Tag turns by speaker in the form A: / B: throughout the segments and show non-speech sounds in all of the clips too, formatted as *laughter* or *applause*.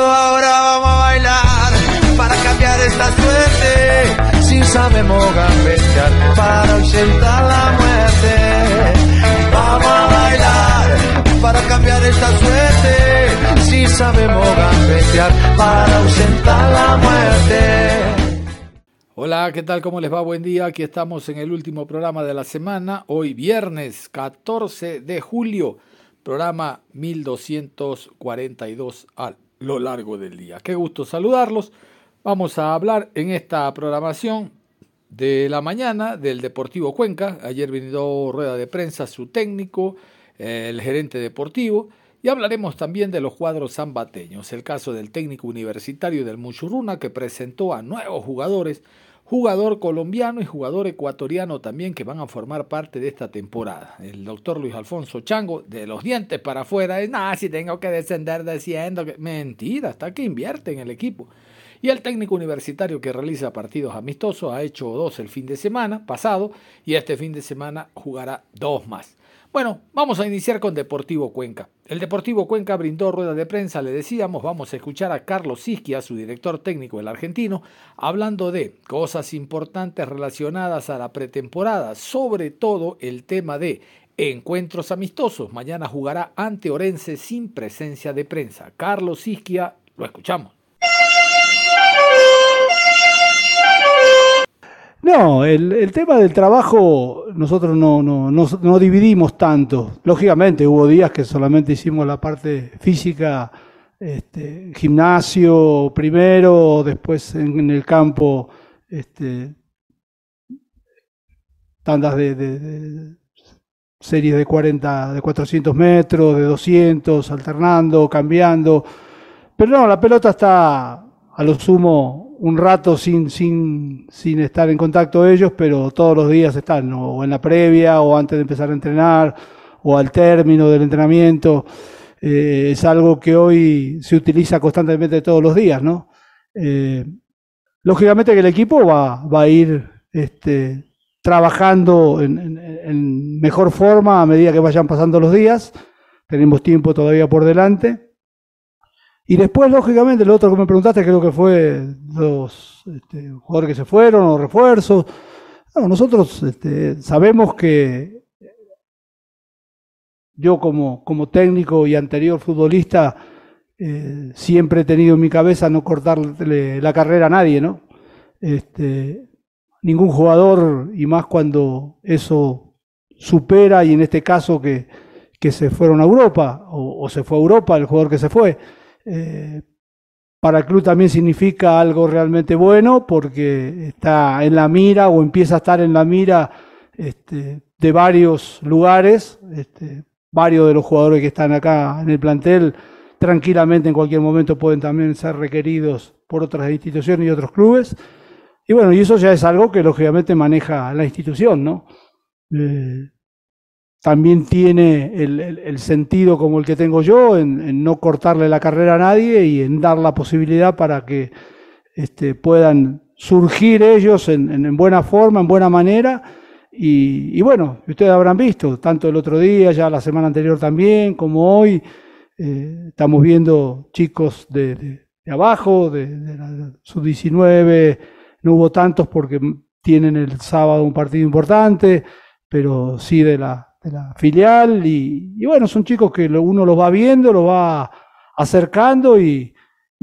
A: Ahora vamos a bailar para cambiar esta suerte. Si sabemos gambetear para ausentar la muerte. Vamos a bailar para cambiar esta suerte. Si sabemos gambetear para ausentar la muerte.
B: Hola, ¿qué tal? ¿Cómo les va? Buen día. Aquí estamos en el último programa de la semana. Hoy viernes 14 de julio, programa 1242 al lo largo del día. Qué gusto saludarlos. Vamos a hablar en esta programación de la mañana del Deportivo Cuenca. Ayer vino rueda de prensa su técnico, el gerente deportivo, y hablaremos también de los cuadros zambateños. El caso del técnico universitario del Muchurruna que presentó a nuevos jugadores jugador colombiano y jugador ecuatoriano también que van a formar parte de esta temporada. El doctor Luis Alfonso Chango, de los dientes para afuera, es nada, si tengo que descender diciendo que. Mentira, hasta que invierte en el equipo. Y el técnico universitario que realiza partidos amistosos ha hecho dos el fin de semana pasado y este fin de semana jugará dos más. Bueno, vamos a iniciar con Deportivo Cuenca. El Deportivo Cuenca brindó rueda de prensa, le decíamos, vamos a escuchar a Carlos Sisquia, su director técnico del argentino, hablando de cosas importantes relacionadas a la pretemporada, sobre todo el tema de encuentros amistosos. Mañana jugará ante Orense sin presencia de prensa. Carlos Sisquia, lo escuchamos.
C: No, el, tema del trabajo nosotros no, no, no, dividimos tanto. Lógicamente hubo días que solamente hicimos la parte física, este, gimnasio primero, después en, el campo este, tandas de, series de 40, de 400 metros, de 200, alternando, cambiando. Pero no, la pelota está a lo sumo un rato sin, sin, sin estar en contacto ellos, pero todos los días están, o en la previa, o antes de empezar a entrenar, o al término del entrenamiento. Eh, es algo que hoy se utiliza constantemente todos los días, ¿no? Eh, lógicamente que el equipo va, va a ir este, trabajando en, en, mejor forma a medida que vayan pasando los días. Tenemos tiempo todavía por delante. Y después, lógicamente, lo otro que me preguntaste creo que fue los este, jugadores que se fueron o refuerzos. nosotros este, sabemos que yo como, como técnico y anterior futbolista eh, siempre he tenido en mi cabeza no cortarle la carrera a nadie, ¿no? Este, ningún jugador, y más cuando eso supera, y en este caso que, que se fueron a Europa, o, o se fue a Europa el jugador que se fue, eh, para el club también significa algo realmente bueno porque está en la mira o empieza a estar en la mira este, de varios lugares, este, varios de los jugadores que están acá en el plantel tranquilamente en cualquier momento pueden también ser requeridos por otras instituciones y otros clubes. Y bueno, y eso ya es algo que lógicamente maneja la institución, ¿no? Eh, también tiene el, sentido como el que tengo yo, en, no cortarle la carrera a nadie y en dar la posibilidad para que este, puedan surgir ellos en, buena forma, en buena manera. Y, bueno, ustedes habrán visto, tanto el otro día, ya la semana anterior también, como hoy, eh, estamos viendo chicos de, abajo, de, de la sub-19, no hubo tantos porque tienen el sábado un partido importante, pero sí de la, de la filial y, bueno, son chicos que uno los va viendo, los va acercando y,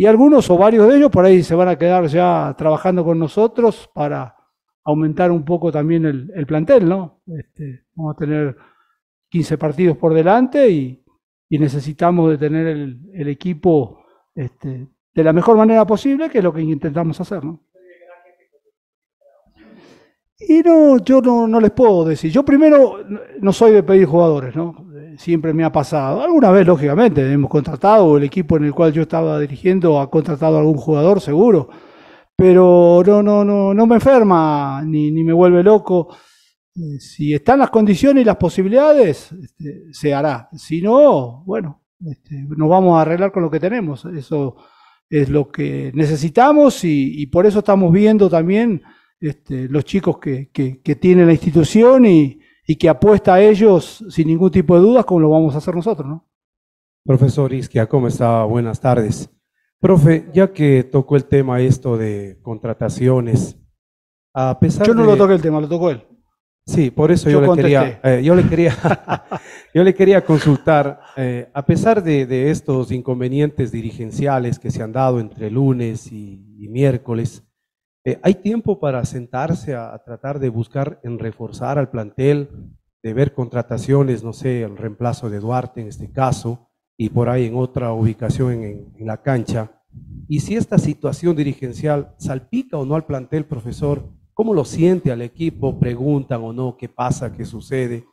C: algunos o varios de ellos por ahí se van a quedar ya trabajando con nosotros para aumentar un poco también el, plantel, ¿no? Este, vamos a tener 15 partidos por delante y, necesitamos de tener el, equipo este, de la mejor manera posible, que es lo que intentamos hacer, ¿no? Y no, yo no, no les puedo decir. Yo primero no soy de pedir jugadores, ¿no? Siempre me ha pasado. Alguna vez, lógicamente, hemos contratado, el equipo en el cual yo estaba dirigiendo ha contratado a algún jugador, seguro. Pero no, no, no, no me enferma ni, ni me vuelve loco. Eh, si están las condiciones y las posibilidades, este, se hará. Si no, bueno, este, nos vamos a arreglar con lo que tenemos. Eso es lo que necesitamos y, y por eso estamos viendo también este, los chicos que, que, que tienen la institución y, y, que apuesta a ellos sin ningún tipo de dudas, como lo vamos a hacer nosotros, ¿no?
D: Profesor Isquia, ¿cómo está? Buenas tardes. Profe, ya que tocó el tema esto de contrataciones, a pesar
C: Yo no
D: de...
C: lo toqué el tema, lo tocó él.
D: Sí, por eso
C: Yo
D: yo, le quería, eh, yo le quería, *laughs* yo le quería consultar, eh, a pesar de, de estos inconvenientes dirigenciales que se han dado entre lunes y, y miércoles, eh, ¿hay tiempo para sentarse a, a tratar de buscar en reforzar al plantel, de ver contrataciones, no sé, el reemplazo de Duarte en este caso, y por ahí en otra ubicación en, en la cancha? Y si esta situación dirigencial salpica o no al plantel, profesor, ¿cómo lo siente al equipo? ¿Preguntan o no qué pasa, qué sucede?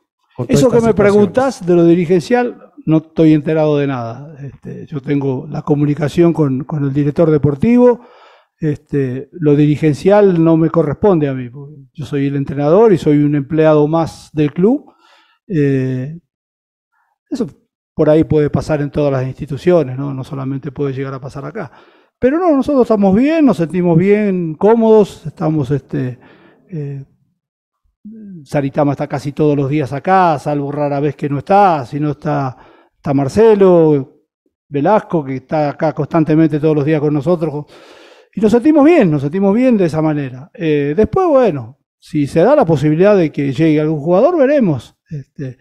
C: Eso que me preguntas de lo dirigencial, no estoy enterado de nada. Este, yo tengo la comunicación con, con el director deportivo. Este, lo dirigencial no me corresponde a mí. Yo soy el entrenador y soy un empleado más del club. Eh, eso por ahí puede pasar en todas las instituciones, ¿no? No solamente puede llegar a pasar acá. Pero no, nosotros estamos bien, nos sentimos bien, cómodos, estamos este, eh, Saritama está casi todos los días acá, salvo rara vez que no está, si no está, está Marcelo, Velasco, que está acá constantemente todos los días con nosotros. Y nos sentimos bien, nos sentimos bien de esa manera. Eh, después, bueno, si se da la posibilidad de que llegue algún jugador, veremos. Este,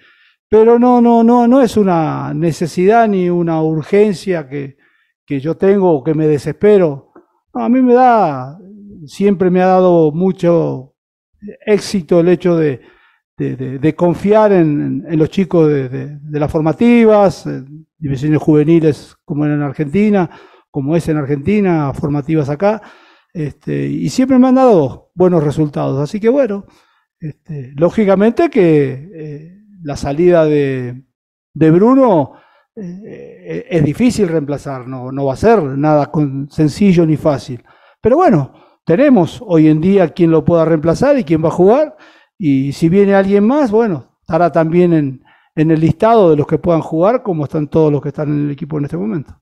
C: pero no, no, no, no es una necesidad ni una urgencia que, que yo tengo o que me desespero. A mí me da, siempre me ha dado mucho éxito el hecho de, de, confiar en, en los chicos de, las formativas, divisiones juveniles como en Argentina, como es en Argentina, formativas acá, este, y siempre me han dado buenos resultados. Así que bueno, este, lógicamente que eh, la salida de, de Bruno eh, es difícil reemplazar, no, no va a ser nada con- sencillo ni fácil. Pero bueno, tenemos hoy en día quien lo pueda reemplazar y quién va a jugar. Y si viene alguien más, bueno, estará también en, en el listado de los que puedan jugar, como están todos los que están en el equipo en este momento.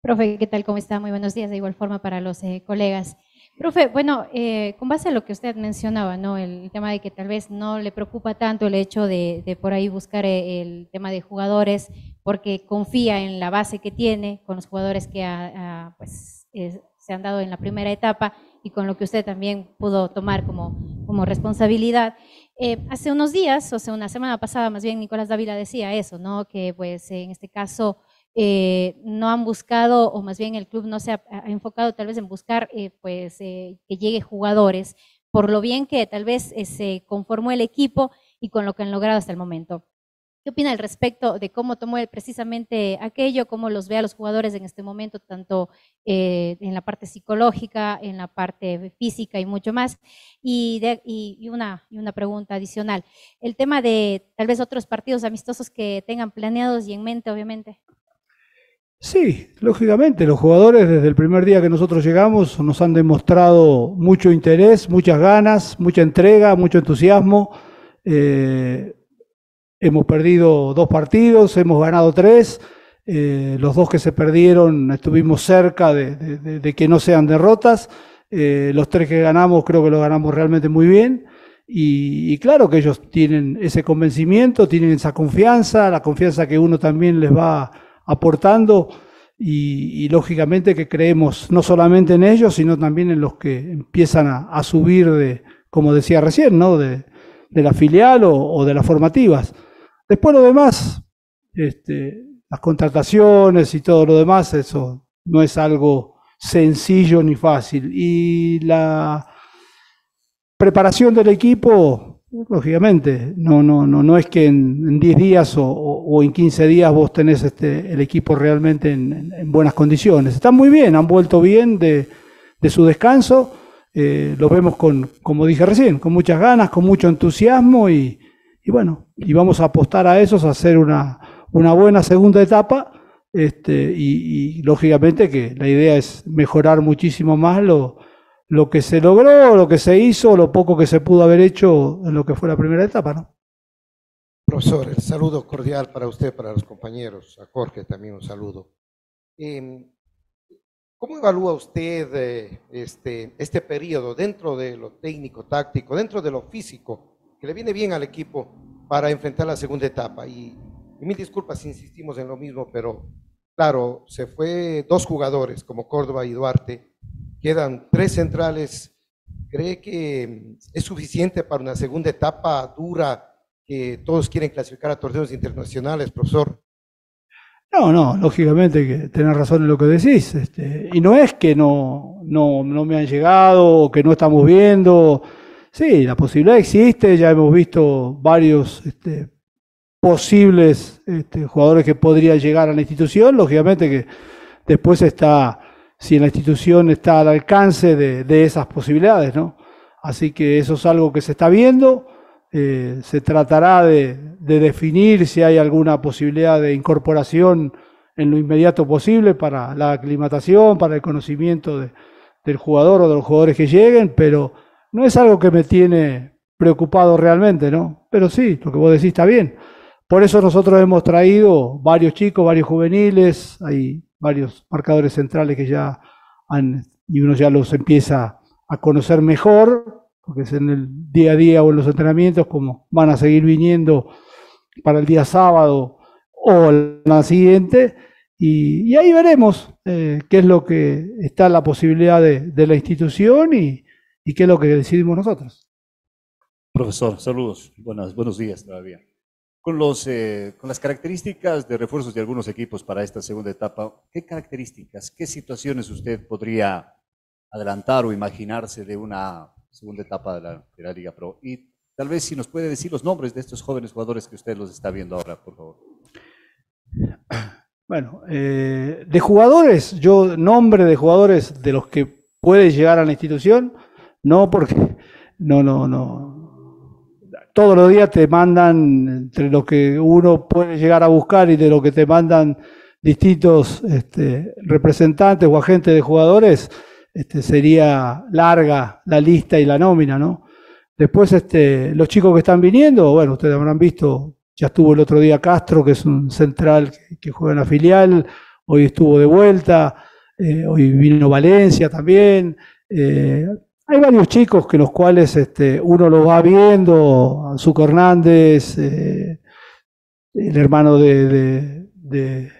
E: Profe, ¿qué tal? ¿Cómo está? Muy buenos días, de igual forma para los eh, colegas. Profe, bueno, eh, con base a lo que usted mencionaba, ¿no? El tema de que tal vez no le preocupa tanto el hecho de, por ahí buscar eh, el tema de jugadores, porque confía en la base que tiene, con los jugadores que pues, es- se han dado en la primera etapa y con lo que usted también pudo tomar como, como responsabilidad. Eh, hace unos días, o sea, una semana pasada, más bien Nicolás Dávila decía eso, ¿no? Que pues en este caso eh, no han buscado, o más bien el club no se ha, enfocado tal vez en buscar eh, pues eh, que llegue jugadores, por lo bien que tal vez se conformó el equipo y con lo que han logrado hasta el momento. ¿Qué opina al respecto de cómo tomó precisamente aquello, cómo los ve a los jugadores en este momento, tanto en la parte psicológica, en la parte física y mucho más? Y una pregunta adicional, el tema de tal vez otros partidos amistosos que tengan planeados y en mente, obviamente.
C: Sí, lógicamente, los jugadores desde el primer día que nosotros llegamos nos han demostrado mucho interés, muchas ganas, mucha entrega, mucho entusiasmo. Eh, hemos perdido dos partidos, hemos ganado tres. Eh, los dos que se perdieron estuvimos cerca de, que no sean derrotas. Eh, los tres que ganamos creo que los ganamos realmente muy bien. Y, y claro que ellos tienen ese convencimiento, tienen esa confianza, la confianza que uno también les va aportando y, lógicamente que creemos no solamente en ellos, sino también en los que empiezan a, subir de, como decía recién, ¿no? de, de la filial o, o de las formativas. Después lo demás, este, las contrataciones y todo lo demás, eso no es algo sencillo ni fácil. Y la preparación del equipo, lógicamente, no, no, no, no es que en, en 10 días o, en 15 días vos tenés este, el equipo realmente en, en- en buenas condiciones. Están muy bien, han vuelto bien de, de su descanso. eh, lo vemos con, como dije recién, con muchas ganas, con mucho entusiasmo y, y bueno, y vamos a apostar a eso, a hacer una, una buena segunda etapa. Este, y, y, lógicamente que la idea es mejorar muchísimo más lo, lo que se logró, lo que se hizo, lo poco que se pudo haber hecho en lo que fue la primera etapa, ¿no?
F: Profesor, el saludo cordial para usted, para los compañeros, a Jorge también un saludo. Eh, ¿Cómo evalúa usted eh, este, este periodo dentro de lo técnico, táctico, dentro de lo físico, que le viene bien al equipo para enfrentar la segunda etapa? Y, y mil disculpas si insistimos en lo mismo, pero claro, se fue dos jugadores como Córdoba y Duarte, quedan tres centrales. ¿Cree que es suficiente para una segunda etapa dura que todos quieren clasificar a torneos internacionales, profesor?
C: No, no, lógicamente que tenés razón en lo que decís. Este, y no es que no, no, no me han llegado o que no estamos viendo. Sí, la posibilidad existe, ya hemos visto varios este, posibles este, jugadores que podrían llegar a la institución. Lógicamente que después está, si la institución está al alcance de, esas posibilidades, ¿no? Así que eso es algo que se está viendo. Eh, se tratará de, de, definir si hay alguna posibilidad de incorporación en lo inmediato posible para la aclimatación, para el conocimiento de, del jugador o de los jugadores que lleguen, pero no es algo que me tiene preocupado realmente, ¿no? Pero sí, lo que vos decís está bien. Por eso nosotros hemos traído varios chicos, varios juveniles, hay varios marcadores centrales que ya han, y uno ya los empieza a conocer mejor, porque es en el día a día o en los entrenamientos, como van a seguir viniendo para el día sábado o día siguiente, y, ahí veremos eh, qué es lo que está la posibilidad de, la institución y, y, qué es lo que decidimos nosotros.
G: Profesor, saludos, buenas, buenos días todavía. Con, los, eh, con las características de refuerzos de algunos equipos para esta segunda etapa, ¿qué características, qué situaciones usted podría adelantar o imaginarse de una segunda etapa de la, Liga Pro. Y tal vez si nos puede decir los nombres de estos jóvenes jugadores que usted los está viendo ahora, por favor.
C: Bueno, eh, de jugadores, yo nombre de jugadores de los que puede llegar a la institución, no porque no, no, no. Todos los días te mandan entre lo que uno puede llegar a buscar y de lo que te mandan distintos este, representantes o agentes de jugadores, este, sería larga la lista y la nómina, ¿no? Después, este, los chicos que están viniendo, bueno, ustedes habrán visto, ya estuvo el otro día Castro, que es un central que, juega en la filial, hoy estuvo de vuelta, eh, hoy vino Valencia también. Eh, hay varios chicos que los cuales este, uno los va viendo, Anzuco Hernández, eh, el hermano de, de,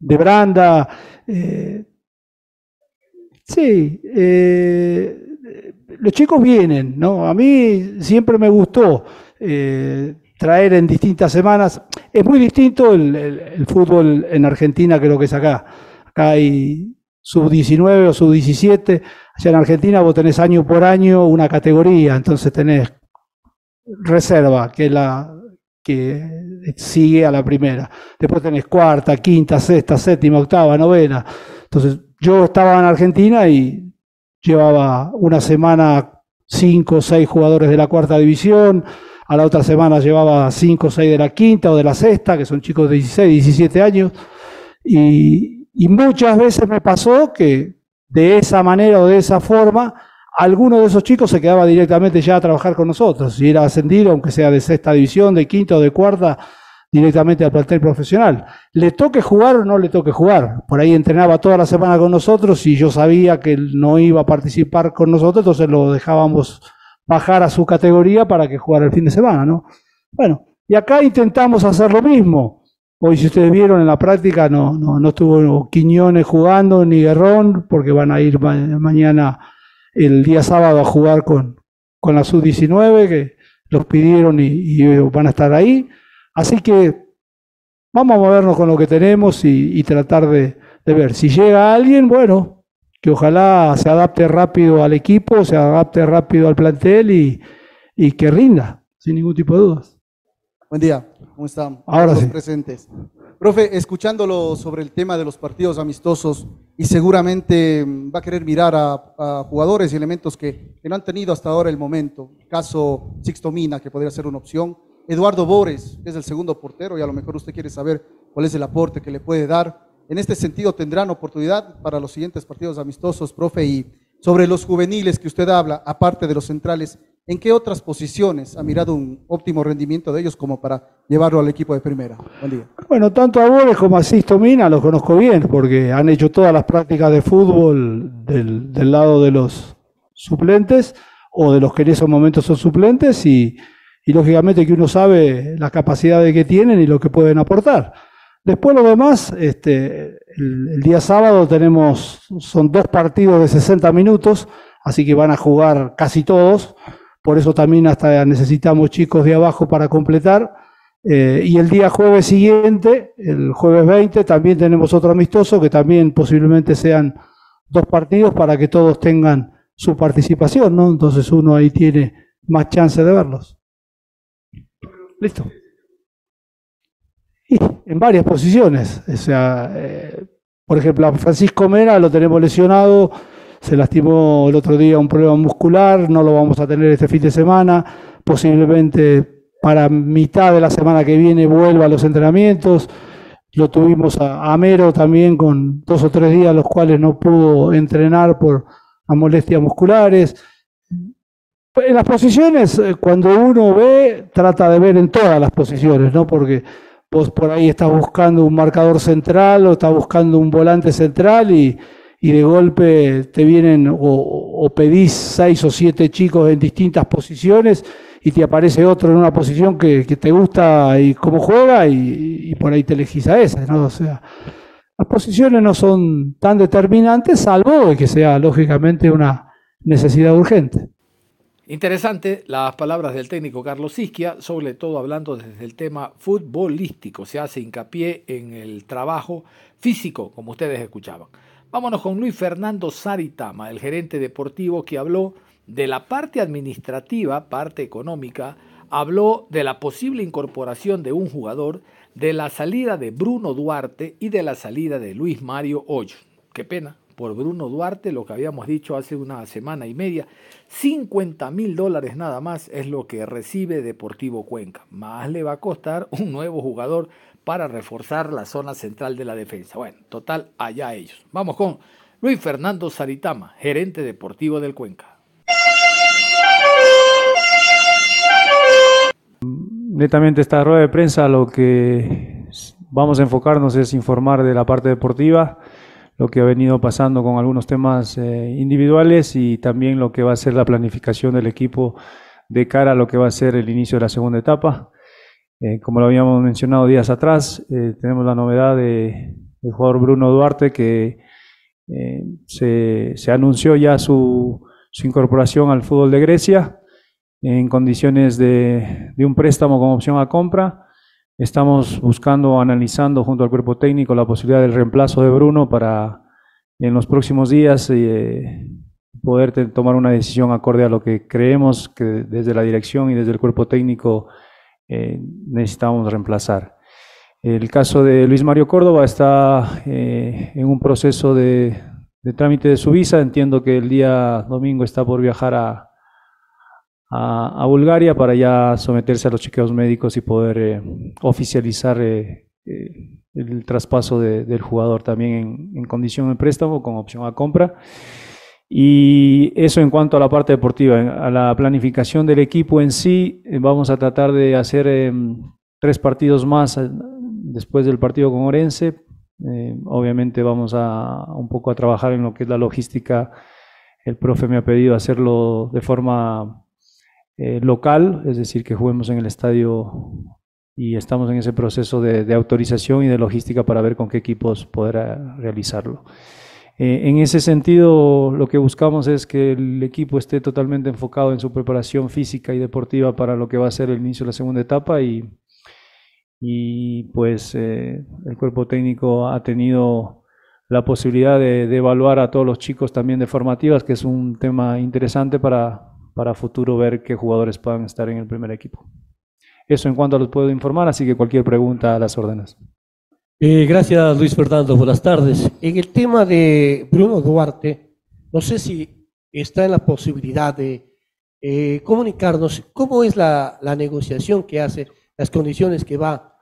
C: Branda, eh, Sí, eh, los chicos vienen, ¿no? A mí siempre me gustó traer en distintas semanas. Es muy distinto el, el, fútbol en Argentina que lo que es acá. Acá hay sub-19 o sub-17. Allá en Argentina vos tenés año por año una categoría, entonces tenés reserva, que es la que sigue a la primera. Después tenés cuarta, quinta, sexta, séptima, octava, novena. Entonces yo estaba en Argentina y llevaba una semana cinco o seis jugadores de la cuarta división, a la otra semana llevaba cinco o seis de la quinta o de la sexta, que son chicos de 16, 17 años, y, y muchas veces me pasó que de esa manera o de esa forma, alguno de esos chicos se quedaba directamente ya a trabajar con nosotros, y era ascendido, aunque sea de sexta división, de quinta o de cuarta, directamente al plantel profesional. Le toque jugar o no le toque jugar. Por ahí entrenaba toda la semana con nosotros y yo sabía que él no iba a participar con nosotros, entonces lo dejábamos bajar a su categoría para que jugara el fin de semana, ¿no? Bueno, y acá intentamos hacer lo mismo. Hoy, si ustedes vieron en la práctica, no, no, no estuvo Quiñones jugando ni Guerrón, porque van a ir ma mañana, el día sábado, a jugar con, con la sub-19, que los pidieron y, y van a estar ahí. Así que vamos a movernos con lo que tenemos y, y tratar de, de, ver. Si llega alguien, bueno, que ojalá se adapte rápido al equipo, se adapte rápido al plantel y, y que rinda, sin ningún tipo de dudas.
H: Buen día, ¿cómo están?
C: Ahora sí.
H: presentes. Profe, escuchándolo sobre el tema de los partidos amistosos, y seguramente va a querer mirar a, jugadores y elementos que, que, no han tenido hasta ahora el momento. Caso Sixto Mina, que podría ser una opción. Eduardo Bores, que es el segundo portero, y a lo mejor usted quiere saber cuál es el aporte que le puede dar. En este sentido, tendrán oportunidad para los siguientes partidos amistosos, profe, y sobre los juveniles que usted habla, aparte de los centrales, ¿en qué otras posiciones ha mirado un óptimo rendimiento de ellos como para llevarlo al equipo de primera? Buen día.
C: Bueno, tanto a Bores como a Sisto Mina los conozco bien, porque han hecho todas las prácticas de fútbol del, lado de los suplentes o de los que en esos momentos son suplentes y, lógicamente que uno sabe las capacidades que tienen y lo que pueden aportar. Después lo demás, este, el, día sábado tenemos, son dos partidos de 60 minutos, así que van a jugar casi todos, por eso también hasta necesitamos chicos de abajo para completar. Eh, y el día jueves siguiente, el jueves 20, también tenemos otro amistoso que también posiblemente sean dos partidos para que todos tengan su participación, ¿no? Entonces uno ahí tiene más chance de verlos. Listo en varias posiciones. O sea, eh, por ejemplo, a Francisco Mera lo tenemos lesionado, se lastimó el otro día un problema muscular, no lo vamos a tener este fin de semana, posiblemente para mitad de la semana que viene vuelva a los entrenamientos. Lo tuvimos a, Mero también con dos o tres días los cuales no pudo entrenar por molestias musculares. En las posiciones, eh, cuando uno ve, trata de ver en todas las posiciones, ¿no? Porque vos por ahí estás buscando un marcador central o estás buscando un volante central y, de golpe te vienen o, pedís seis o siete chicos en distintas posiciones y te aparece otro en una posición que, te gusta y cómo juega y, por ahí te elegís a esa, ¿no? O sea, las posiciones no son tan determinantes salvo que sea lógicamente una necesidad urgente.
B: Interesante las palabras del técnico Carlos Isquia, sobre todo hablando desde el tema futbolístico. Se hace hincapié en el trabajo físico, como ustedes escuchaban. Vámonos con Luis Fernando Saritama, el gerente deportivo que habló de la parte administrativa, parte económica, habló de la posible incorporación de un jugador, de la salida de Bruno Duarte y de la salida de Luis Mario Hoyo. Qué pena, por Bruno Duarte, lo que habíamos dicho hace una semana y media, 50 mil dólares nada más es lo que recibe Deportivo Cuenca. Más le va a costar un nuevo jugador para reforzar la zona central de la defensa. Bueno, total, allá ellos. Vamos con Luis Fernando Saritama, gerente deportivo del Cuenca.
I: Netamente esta rueda de prensa lo que vamos a enfocarnos es informar de la parte deportiva lo que ha venido pasando con algunos temas eh, individuales y también lo que va a ser la planificación del equipo de cara a lo que va a ser el inicio de la segunda etapa. Eh, como lo habíamos mencionado días atrás, eh, tenemos la novedad de, del jugador Bruno Duarte que se, se, anunció ya su, su, incorporación al fútbol de Grecia en condiciones de, de un préstamo con opción a compra. Estamos buscando, analizando junto al cuerpo técnico la posibilidad del reemplazo de Bruno para en los próximos días eh, poder tomar una decisión acorde a lo que creemos que desde la dirección y desde el cuerpo técnico eh, necesitamos reemplazar. El caso de Luis Mario Córdoba está eh, en un proceso de, de trámite de su visa. Entiendo que el día domingo está por viajar a, Bulgaria para ya someterse a los chequeos médicos y poder eh, oficializar eh, eh, el traspaso del jugador también en, condición de préstamo con opción a compra. Y eso en cuanto a la parte deportiva. A la planificación del equipo en sí, vamos a tratar de hacer tres partidos más después del partido con Orense. obviamente vamos a un poco a trabajar en lo que es la logística. El profe me ha pedido hacerlo de forma eh, local, es decir, que juguemos en el estadio y estamos en ese proceso de, autorización y de logística para ver con qué equipos poder eh, realizarlo. Eh, en ese sentido, lo que buscamos es que el equipo esté totalmente enfocado en su preparación física y deportiva para lo que va a ser el inicio de la segunda etapa y, y pues el cuerpo técnico ha tenido la posibilidad de, de, evaluar a todos los chicos también de formativas, que es un tema interesante para, para futuro ver qué jugadores puedan estar en el primer equipo. Eso en cuanto a los puedo informar, así que cualquier pregunta a las órdenes.
J: Eh, gracias, Luis Fernando. Buenas tardes. En el tema de Bruno Duarte, no sé si está en la posibilidad de eh, comunicarnos cómo es la, negociación que hace, las condiciones que va,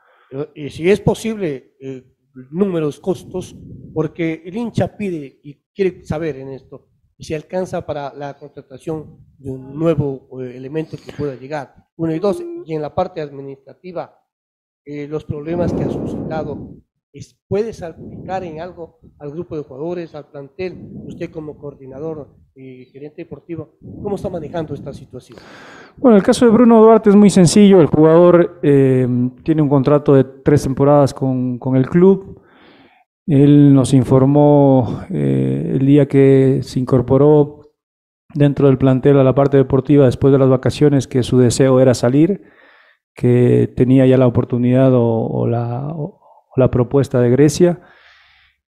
J: y si es posible, eh, números, costos, porque el hincha pide y quiere saber en esto si alcanza para la contratación de un nuevo eh, elemento que pueda llegar. Uno y dos, y en la parte administrativa, eh, los problemas que ha suscitado puede salpicar en algo al grupo de jugadores, al plantel, usted como coordinador y gerente deportivo, ¿cómo está manejando esta situación?
I: Bueno, el caso de Bruno Duarte es muy sencillo, el jugador eh, tiene un contrato de tres temporadas con, con el club, él nos informó eh, el día que se incorporó dentro del plantel a la parte deportiva después de las vacaciones que su deseo era salir, que tenía ya la oportunidad o, la, la propuesta de Grecia.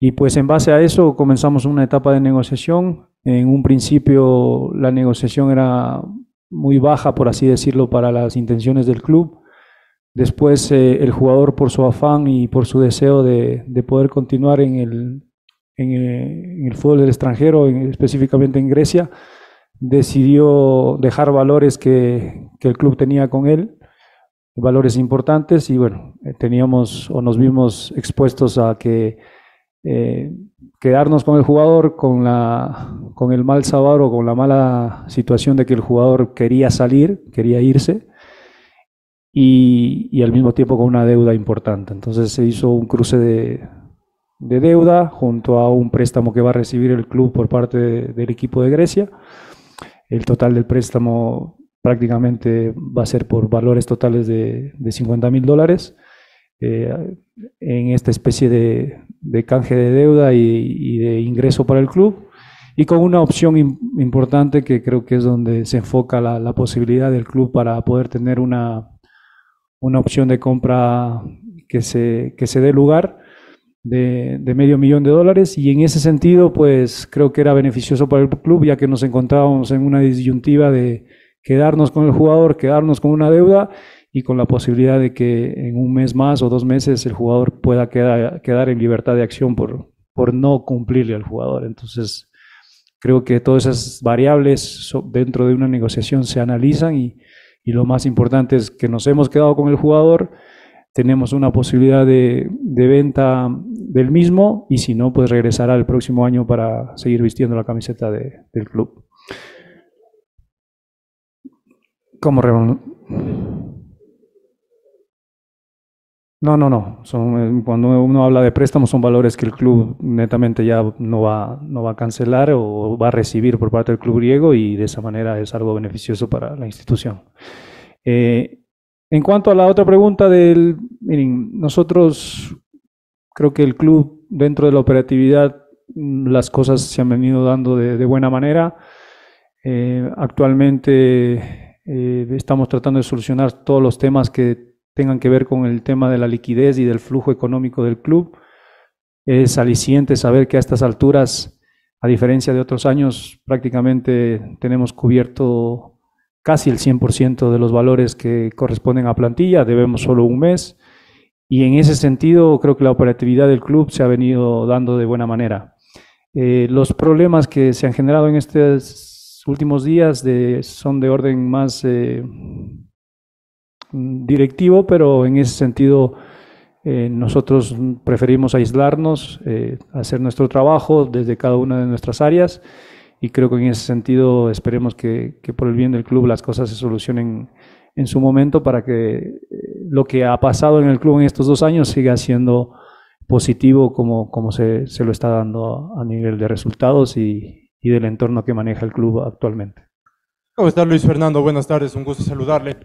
I: Y pues en base a eso comenzamos una etapa de negociación. En un principio la negociación era muy baja, por así decirlo, para las intenciones del club. Después eh, el jugador por su afán y por su deseo de, poder continuar en el, eh, en, el, fútbol del extranjero, específicamente en Grecia, decidió dejar valores que, que el club tenía con él valores importantes y bueno, eh, teníamos o nos vimos expuestos a que eh, quedarnos con el jugador con, la, con el mal sabor o con la mala situación de que el jugador quería salir, quería irse y, y al mismo tiempo con una deuda importante. Entonces se hizo un cruce de, de deuda junto a un préstamo que va a recibir el club por parte del equipo de Grecia. El total del préstamo prácticamente va a ser por valores totales de, de 50 mil dólares eh, en esta especie de, canje de deuda y, de ingreso para el club y con una opción importante que creo que es donde se enfoca la, posibilidad del club para poder tener una, una opción de compra que se, que se dé lugar de, de, medio millón de dólares. Y en ese sentido pues creo que era beneficioso para el club ya que nos encontrábamos en una disyuntiva de quedarnos con el jugador, quedarnos con una deuda y con la posibilidad de que en un mes más o dos meses el jugador pueda quedar, en libertad de acción por, por no cumplirle al jugador. Entonces, creo que todas esas variables dentro de una negociación se analizan y, y, lo más importante es que nos hemos quedado con el jugador, tenemos una posibilidad de, de venta del mismo y si no, pues regresará el próximo año para seguir vistiendo la camiseta de, del club. ¿Cómo No, no, no. Son, cuando uno habla de préstamos son valores que el club netamente ya no va, no va a cancelar o va a recibir por parte del club griego y de esa manera es algo beneficioso para la institución. Eh, en cuanto a la otra pregunta del, miren, nosotros creo que el club dentro de la operatividad mm, las cosas se han venido dando de, buena manera. Eh, actualmente eh, estamos tratando de solucionar todos los temas que tengan que ver con el tema de la liquidez y del flujo económico del club. Es aliciente saber que a estas alturas, a diferencia de otros años, prácticamente tenemos cubierto casi el 100% de los valores que corresponden a plantilla, debemos solo un mes. Y en ese sentido, creo que la operatividad del club se ha venido dando de buena manera. Eh, los problemas que se han generado en estas últimos días de, son de orden más eh, directivo, pero en ese sentido eh, nosotros preferimos aislarnos, eh, hacer nuestro trabajo desde cada una de nuestras áreas y creo que en ese sentido esperemos que, que por el bien del club las cosas se solucionen en su momento para que lo que ha pasado en el club en estos dos años siga siendo positivo como, como se, se lo está dando a nivel de resultados y, y del entorno que maneja el club actualmente.
K: ¿Cómo está Luis Fernando? Buenas tardes, un gusto saludarle.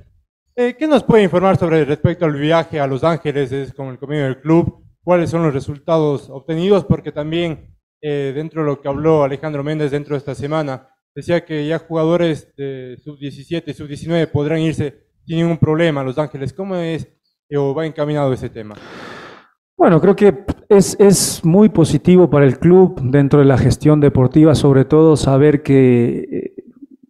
K: Eh, ¿Qué nos puede informar sobre respecto al viaje a Los Ángeles con el convenio del club? ¿Cuáles son los resultados obtenidos? Porque también eh, dentro de lo que habló Alejandro Méndez dentro de esta semana, decía que ya jugadores de sub-17 y sub-19 podrán irse sin ningún problema a Los Ángeles. ¿Cómo es o va encaminado ese tema?
I: Bueno, creo que es, es, muy positivo para el club dentro de la gestión deportiva, sobre todo saber que,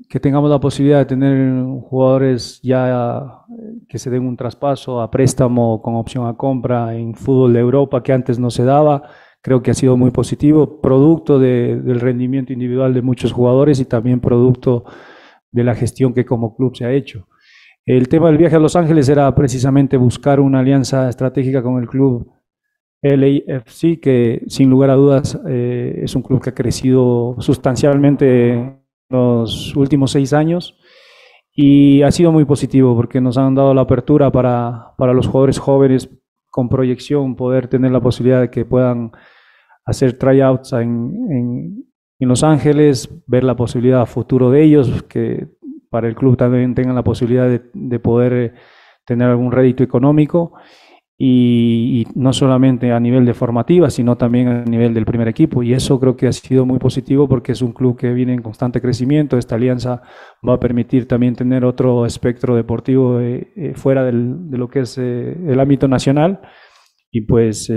I: que tengamos la posibilidad de tener jugadores ya que se den un traspaso a préstamo con opción a compra en fútbol de Europa que antes no se daba. Creo que ha sido muy positivo, producto del rendimiento individual de muchos jugadores y también producto de la gestión que como club se ha hecho. El tema del viaje a Los Ángeles era precisamente buscar una alianza estratégica con el club LAFC, que sin lugar a dudas eh, es un club que ha crecido sustancialmente en los últimos seis años y ha sido muy positivo porque nos han dado la apertura para, para los jugadores jóvenes con proyección, poder tener la posibilidad de que puedan hacer tryouts en, en, Los Ángeles, ver la posibilidad futuro de ellos, que para el club también tengan la posibilidad de, de poder tener algún rédito económico y, no solamente a nivel de formativa, sino también a nivel del primer equipo. Y eso creo que ha sido muy positivo porque es un club que viene en constante crecimiento. Esta alianza va a permitir también tener otro espectro deportivo eh, eh, fuera del, de lo que es eh, el ámbito nacional. Y pues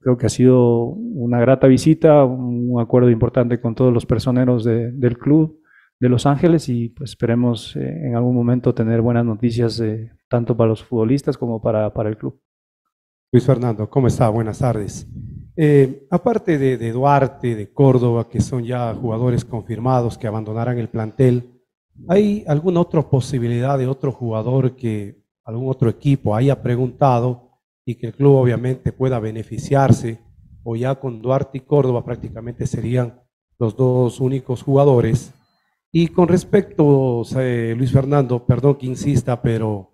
I: creo que ha sido una grata visita, un acuerdo importante con todos los personeros de, del club de Los Ángeles y pues esperemos en algún momento tener buenas noticias tanto para los futbolistas como para, para el club.
D: Luis Fernando, ¿cómo está? Buenas tardes. Eh, aparte de, Duarte, de Córdoba, que son ya jugadores confirmados que abandonarán el plantel, ¿hay alguna otra posibilidad de otro jugador que algún otro equipo haya preguntado y que el club obviamente pueda beneficiarse? O ya con Duarte y Córdoba prácticamente serían los dos únicos jugadores. Y con respecto, eh, Luis Fernando, perdón que insista, pero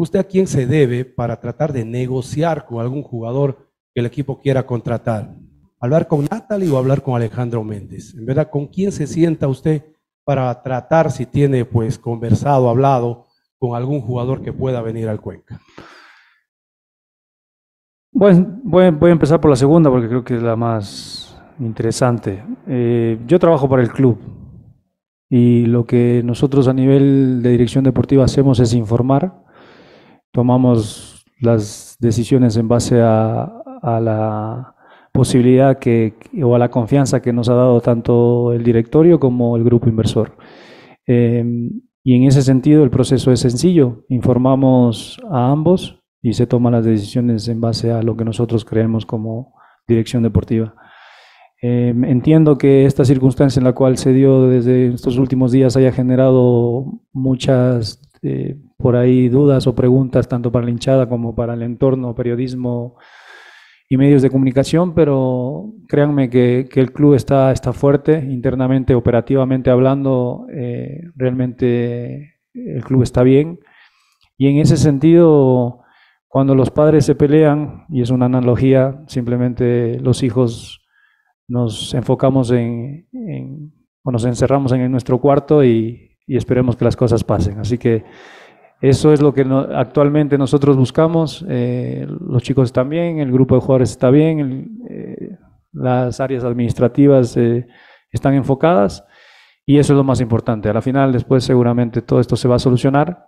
D: ¿Usted a quién se debe para tratar de negociar con algún jugador que el equipo quiera contratar? ¿Hablar con Natalie o hablar con Alejandro Méndez? En verdad, ¿con quién se sienta usted para tratar si tiene pues conversado, hablado con algún jugador que pueda venir al Cuenca?
I: Bueno, voy, a empezar por la segunda porque creo que es la más interesante. Eh, yo trabajo para el club y lo que nosotros a nivel de dirección deportiva hacemos es informar tomamos las decisiones en base a, la posibilidad que, o a la confianza que nos ha dado tanto el directorio como el grupo inversor. Em, y en ese sentido el proceso es sencillo, informamos a ambos y se toman las decisiones en base a lo que nosotros creemos como dirección deportiva. Em, entiendo que esta circunstancia en la cual se dio desde estos últimos días haya generado muchas eh, por ahí dudas o preguntas tanto para la hinchada como para el entorno, periodismo y medios de comunicación, pero créanme que, el club está, está fuerte internamente, operativamente hablando, eh, realmente el club está bien. Y en ese sentido, cuando los padres se pelean, y es una analogía, simplemente los hijos nos enfocamos en, o nos encerramos en nuestro cuarto y, y esperemos que las cosas pasen. Así que eso es lo que actualmente nosotros buscamos. Eh, los chicos están bien, el grupo de jugadores está bien, eh, las áreas administrativas eh, están enfocadas y eso es lo más importante. A la final, después seguramente todo esto se va a solucionar,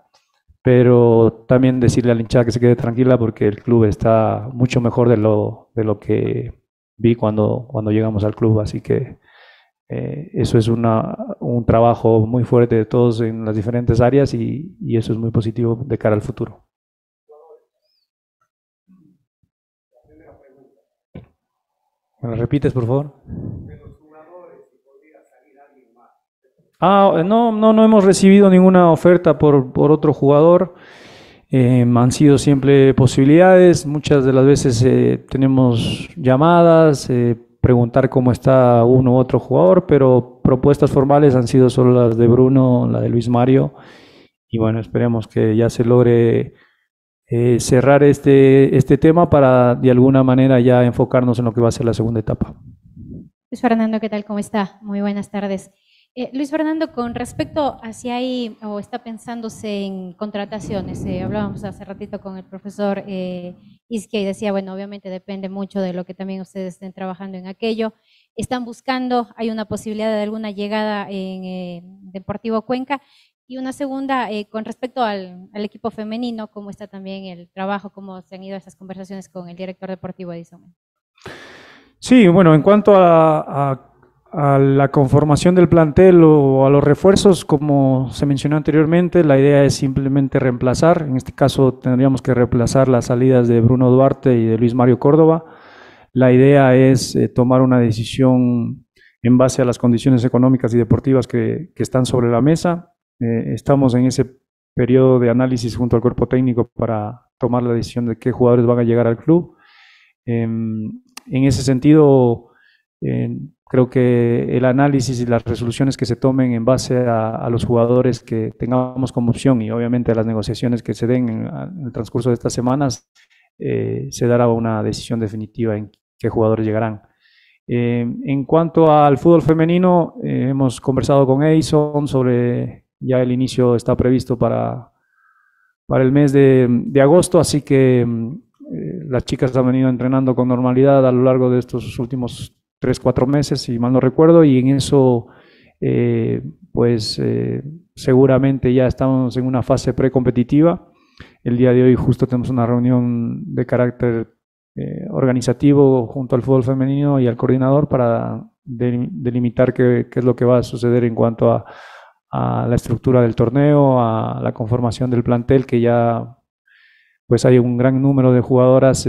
I: pero también decirle a la hinchada que se quede tranquila porque el club está mucho mejor de lo, de lo que vi cuando, cuando llegamos al club. Así que eh, eso es una, un trabajo muy fuerte de todos en las diferentes áreas y, y eso es muy positivo de cara al futuro. ¿Me lo repites, por favor? Ah, no, no, no hemos recibido ninguna oferta por, por otro jugador. Eh, han sido siempre posibilidades. Muchas de las veces eh, tenemos llamadas, eh, preguntar cómo está uno u otro jugador, pero propuestas formales han sido solo las de Bruno, la de Luis Mario, y bueno, esperemos que ya se logre eh, cerrar este, este tema para de alguna manera ya enfocarnos en lo que va a ser la segunda etapa.
E: Luis Fernando, ¿qué tal? ¿Cómo está? Muy buenas tardes. Eh, Luis Fernando, con respecto a si hay o está pensándose en contrataciones, eh, hablábamos hace ratito con el profesor eh, y decía, bueno, obviamente depende mucho de lo que también ustedes estén trabajando en aquello. Están buscando, hay una posibilidad de alguna llegada en eh, Deportivo Cuenca. Y una segunda, con respecto al, equipo femenino, ¿cómo está también el trabajo, cómo se han ido esas conversaciones con el director deportivo Edison?
I: Sí, bueno, en cuanto a la conformación del plantel o a los refuerzos, como se mencionó anteriormente, la idea es simplemente reemplazar. En este caso tendríamos que reemplazar las salidas de Bruno Duarte y de Luis Mario Córdoba. La idea es eh, tomar una decisión en base a las condiciones económicas y deportivas que, que están sobre la mesa. Eh, estamos en ese periodo de análisis junto al cuerpo técnico para tomar la decisión de qué jugadores van a llegar al club. Em, en ese sentido, creo que el análisis y las resoluciones que se tomen en base a, los jugadores que tengamos como opción y obviamente a las negociaciones que se den en, el transcurso de estas semanas, eh, se dará una decisión definitiva en qué jugadores llegarán. Eh, en cuanto al fútbol femenino, eh, hemos conversado con Edison sobre, ya el inicio está previsto para, para el mes de, de agosto, así que las chicas han venido entrenando con normalidad a lo largo de estos últimos tres, cuatro meses, si mal no recuerdo, y en eso, eh, pues eh, seguramente ya estamos en una fase precompetitiva. El día de hoy justo tenemos una reunión de carácter eh, organizativo junto al fútbol femenino y al coordinador para delimitar qué, qué, es lo que va a suceder en cuanto a, la estructura del torneo, a la conformación del plantel, que ya pues hay un gran número de jugadoras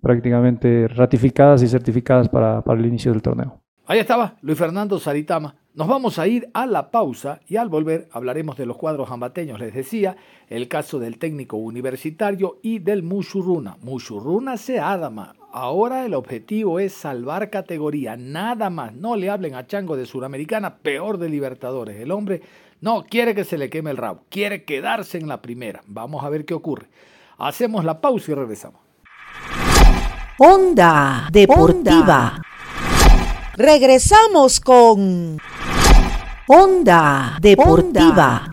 I: prácticamente ratificadas y certificadas para, para el inicio del torneo.
B: Ahí estaba Luis Fernando Saritama. Nos vamos a ir a la pausa y al volver hablaremos de los cuadros ambateños, les decía, el caso del técnico universitario y del Mushuruna. Mushuruna se adama. Ahora el objetivo es salvar categoría, nada más. No le hablen a Chango de Suramericana, peor de Libertadores. El hombre no quiere que se le queme el rabo, quiere quedarse en la primera. Vamos a ver qué ocurre. Hacemos la pausa y regresamos.
L: Onda Deportiva. Regresamos con Onda Deportiva.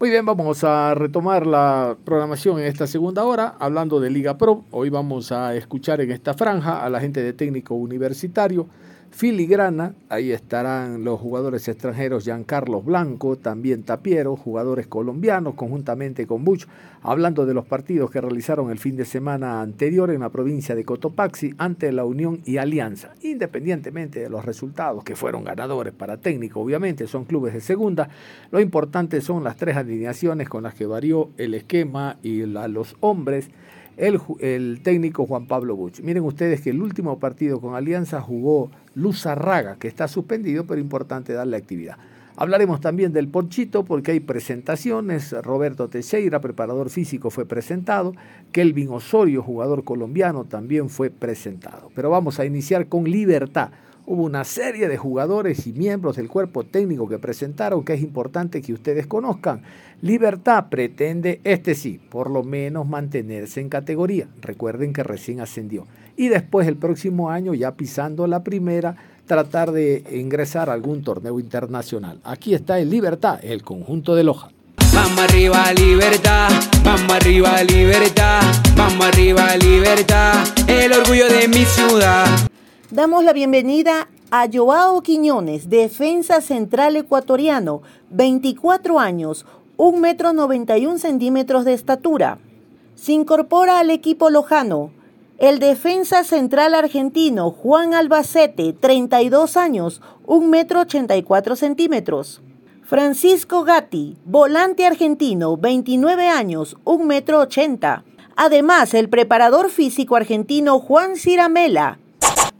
B: Muy bien, vamos a retomar la programación en esta segunda hora, hablando de Liga Pro. Hoy vamos a escuchar en esta franja a la gente de técnico universitario filigrana. Ahí estarán los jugadores extranjeros Giancarlo Blanco, también Tapiero, jugadores colombianos, conjuntamente con Buch, hablando de los partidos que realizaron el fin de semana anterior en la provincia de Cotopaxi ante la Unión y Alianza. Independientemente de los resultados, que fueron ganadores para técnico, obviamente son clubes de segunda, lo importante son las tres alineaciones con las que varió el esquema y los hombres el, técnico Juan Pablo Buch. Miren ustedes que el último partido con Alianza jugó Luz Arraga, que está suspendido, pero importante darle actividad. Hablaremos también del Ponchito porque hay presentaciones. Roberto Teixeira, preparador físico, fue presentado. Kelvin Osorio, jugador colombiano, también fue presentado. Pero vamos a iniciar con Libertad hubo una serie de jugadores y miembros del cuerpo técnico que presentaron que es importante que ustedes conozcan. Libertad pretende, este sí, por lo menos mantenerse en categoría. Recuerden que recién ascendió. Y después el próximo año, ya pisando la primera, tratar de ingresar a algún torneo internacional. Aquí está el Libertad, el conjunto de Loja.
M: Vamos arriba, libertad, vamos arriba, libertad, vamos arriba, libertad, el orgullo de mi ciudad.
N: Damos la bienvenida a Joao Quiñones, defensa central ecuatoriano, 24 años, 1 metro 91 centímetros de estatura. Se incorpora al equipo lojano el defensa central argentino Juan Albacete, 32 años, 1 metro 84 centímetros. Francisco Gatti, volante argentino, 29 años, 1 metro 80. Además, el preparador físico argentino Juan Ciramela,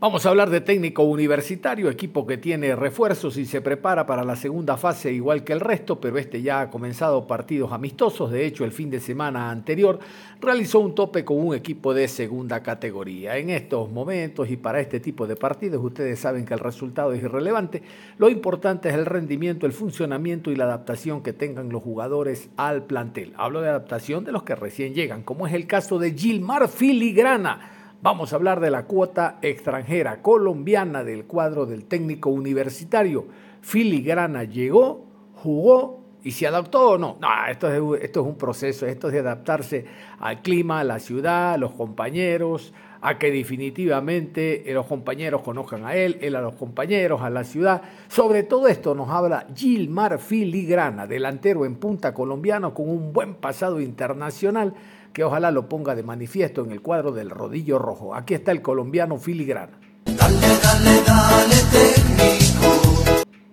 B: Vamos a hablar de técnico universitario, equipo que tiene refuerzos y se prepara para la segunda fase igual que el resto, pero este ya ha comenzado partidos amistosos. De hecho, el fin de semana anterior realizó un tope con un equipo de segunda categoría. En estos momentos y para este tipo de partidos, ustedes saben que el resultado es irrelevante. Lo importante es el rendimiento, el funcionamiento y la adaptación que tengan los jugadores al plantel. Hablo de adaptación de los que recién llegan, como es el caso de Gilmar Filigrana Vamos a hablar de la cuota extranjera colombiana del cuadro del técnico universitario. Filigrana llegó, jugó y se adaptó o no. No, esto es, esto es un proceso, esto es de adaptarse al clima, a la ciudad, a los compañeros, a que definitivamente los compañeros conozcan a él, él a los compañeros, a la ciudad. Sobre todo esto nos habla Gilmar Filigrana, delantero en punta colombiano con un buen pasado internacional que ojalá lo ponga de manifiesto en el cuadro del rodillo rojo. Aquí está el colombiano Filigrana.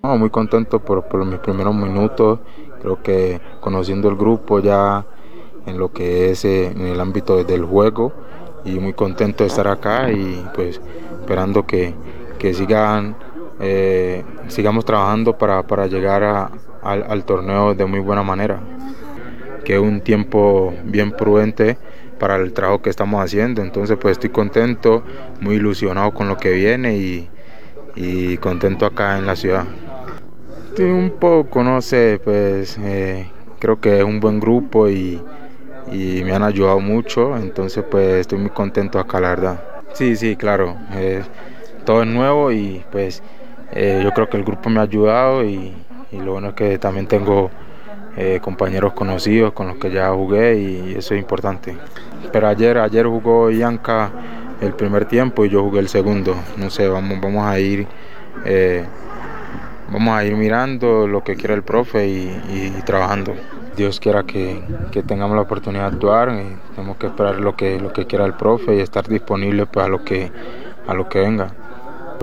O: muy contento por, por mis primeros minutos, creo que conociendo el grupo ya en lo que es eh, en el ámbito del juego y muy contento de estar acá y pues esperando que, que sigan, eh, sigamos trabajando para, para llegar a, al, al, torneo de muy buena manera, que es un tiempo bien prudente para el trabajo que estamos haciendo, entonces pues estoy contento, muy ilusionado con lo que viene y, contento acá en la ciudad. Estoy un poco, no sé, pues eh, creo que es un buen grupo y, me han ayudado mucho, entonces pues estoy muy contento acá, la verdad. Sí, sí, claro, todo es nuevo y pues eh, yo creo que el grupo me ha ayudado y, y lo bueno es que también tengo eh, compañeros conocidos con los que ya jugué y eso es importante. Pero ayer, ayer jugó Ianca el primer tiempo y yo jugué el segundo, no sé, vamos, vamos a ir... Vamos a ir mirando lo que quiere el profe y, trabajando. Dios quiera que, que, tengamos la oportunidad de actuar y tenemos que esperar lo que, lo que quiera el profe y estar disponible pues, a, lo que, a lo que venga.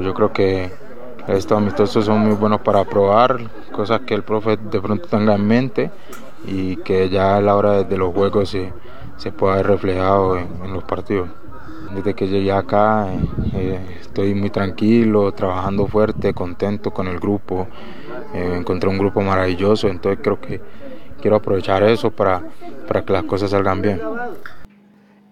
O: Yo creo que estos amistosos son muy buenos para probar cosas que el profe de pronto tenga en mente y que ya a la hora de los juegos se, se pueda ver reflejado en, los partidos. Desde que llegué acá eh, estoy muy tranquilo, trabajando fuerte, contento con el grupo. Eh, encontré un grupo maravilloso, entonces creo que quiero aprovechar eso para, para que las cosas salgan bien.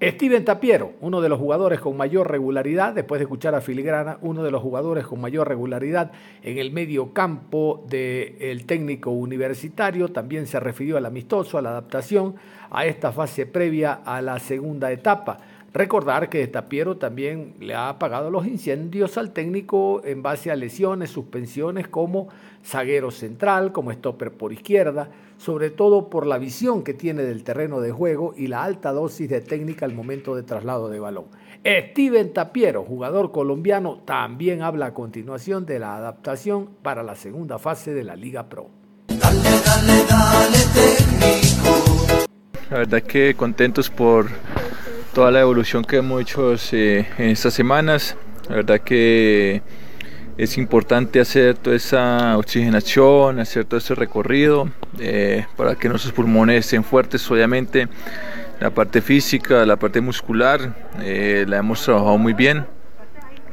B: Steven Tapiero, uno de los jugadores con mayor regularidad, después de escuchar a Filigrana, uno de los jugadores con mayor regularidad en el medio campo del técnico universitario, también se refirió al amistoso, a la adaptación, a esta fase previa a la segunda etapa. Recordar que Tapiero también le ha apagado los incendios al técnico en base a lesiones, suspensiones como zaguero central, como stopper por izquierda, sobre todo por la visión que tiene del terreno de juego y la alta dosis de técnica al momento de traslado de balón. Steven Tapiero, jugador colombiano, también habla a continuación de la adaptación para la segunda fase de la Liga Pro. Dale, dale, dale,
P: técnico. La verdad que contentos por toda la evolución que hemos hecho eh, en estas semanas. La verdad que es importante hacer toda esa oxigenación, hacer todo ese recorrido eh, para que nuestros pulmones estén fuertes, obviamente. La parte física, la parte muscular, eh, la hemos trabajado muy bien.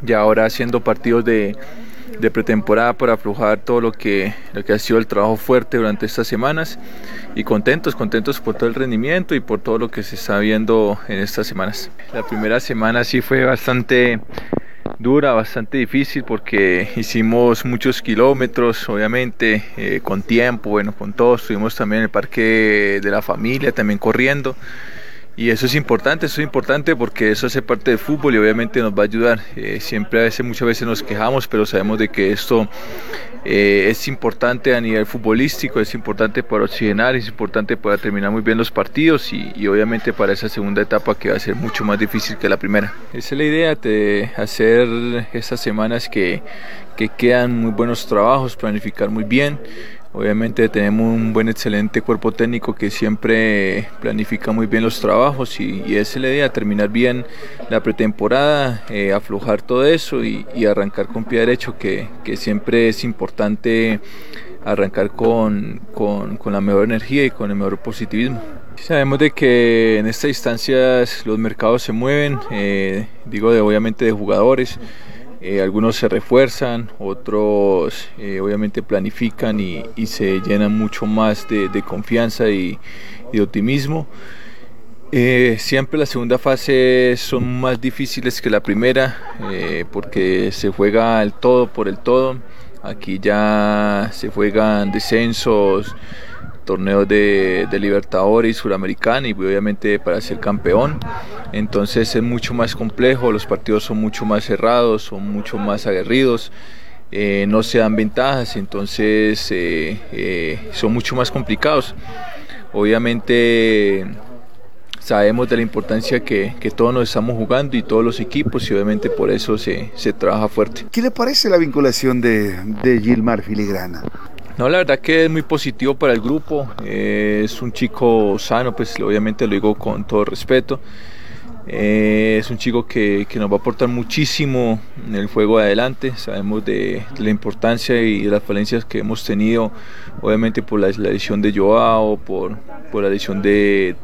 P: Y ahora haciendo partidos de, de pretemporada para aflojar todo lo que, lo que ha sido el trabajo fuerte durante estas semanas y contentos, contentos por todo el rendimiento y por todo lo que se está viendo en estas semanas. La primera semana sí fue bastante dura, bastante difícil porque hicimos muchos kilómetros, obviamente, eh, con tiempo, bueno, con todo, estuvimos también en el parque de la familia, también corriendo. Y eso es importante, eso es importante porque eso hace parte del fútbol y obviamente nos va a ayudar. Eh, siempre a veces, muchas veces nos quejamos, pero sabemos de que esto eh, es importante a nivel futbolístico, es importante para oxigenar, es importante para terminar muy bien los partidos y, y, obviamente para esa segunda etapa que va a ser mucho más difícil que la primera. Esa es la idea de hacer estas semanas que, que quedan muy buenos trabajos, planificar muy bien. Obviamente tenemos un buen, excelente cuerpo técnico que siempre planifica muy bien los trabajos y, y es la idea, terminar bien la pretemporada, eh, aflojar todo eso y, y, arrancar con pie derecho, que, que siempre es importante arrancar con, con, con, la mejor energía y con el mejor positivismo. Sabemos de que en estas instancias los mercados se mueven, eh, digo de, obviamente de jugadores. Eh, algunos se refuerzan, otros eh, obviamente planifican y, se llenan mucho más de, confianza y, de optimismo. Eh, siempre la segunda fase son más difíciles que la primera porque se juega el todo por el todo. Aquí ya se juegan descensos, torneos de, Libertadores, Suramericana y obviamente para ser campeón. Entonces es mucho más complejo, los partidos son mucho más cerrados, son mucho más aguerridos. Eh, no se dan ventajas, entonces eh, eh, son mucho más complicados. Obviamente sabemos de la importancia que, que, todos nos estamos jugando y todos los equipos y obviamente por eso se, se trabaja fuerte.
Q: ¿Qué le parece la vinculación de, de Gilmar Filigrana?
P: No, la verdad que es muy positivo para el grupo, eh, es un chico sano, pues obviamente lo digo con todo respeto. Eh, es un chico que, que, nos va a aportar muchísimo en el juego de adelante. Sabemos de, la importancia y de las falencias que hemos tenido, obviamente por la, la edición de Joao, por, por la edición de,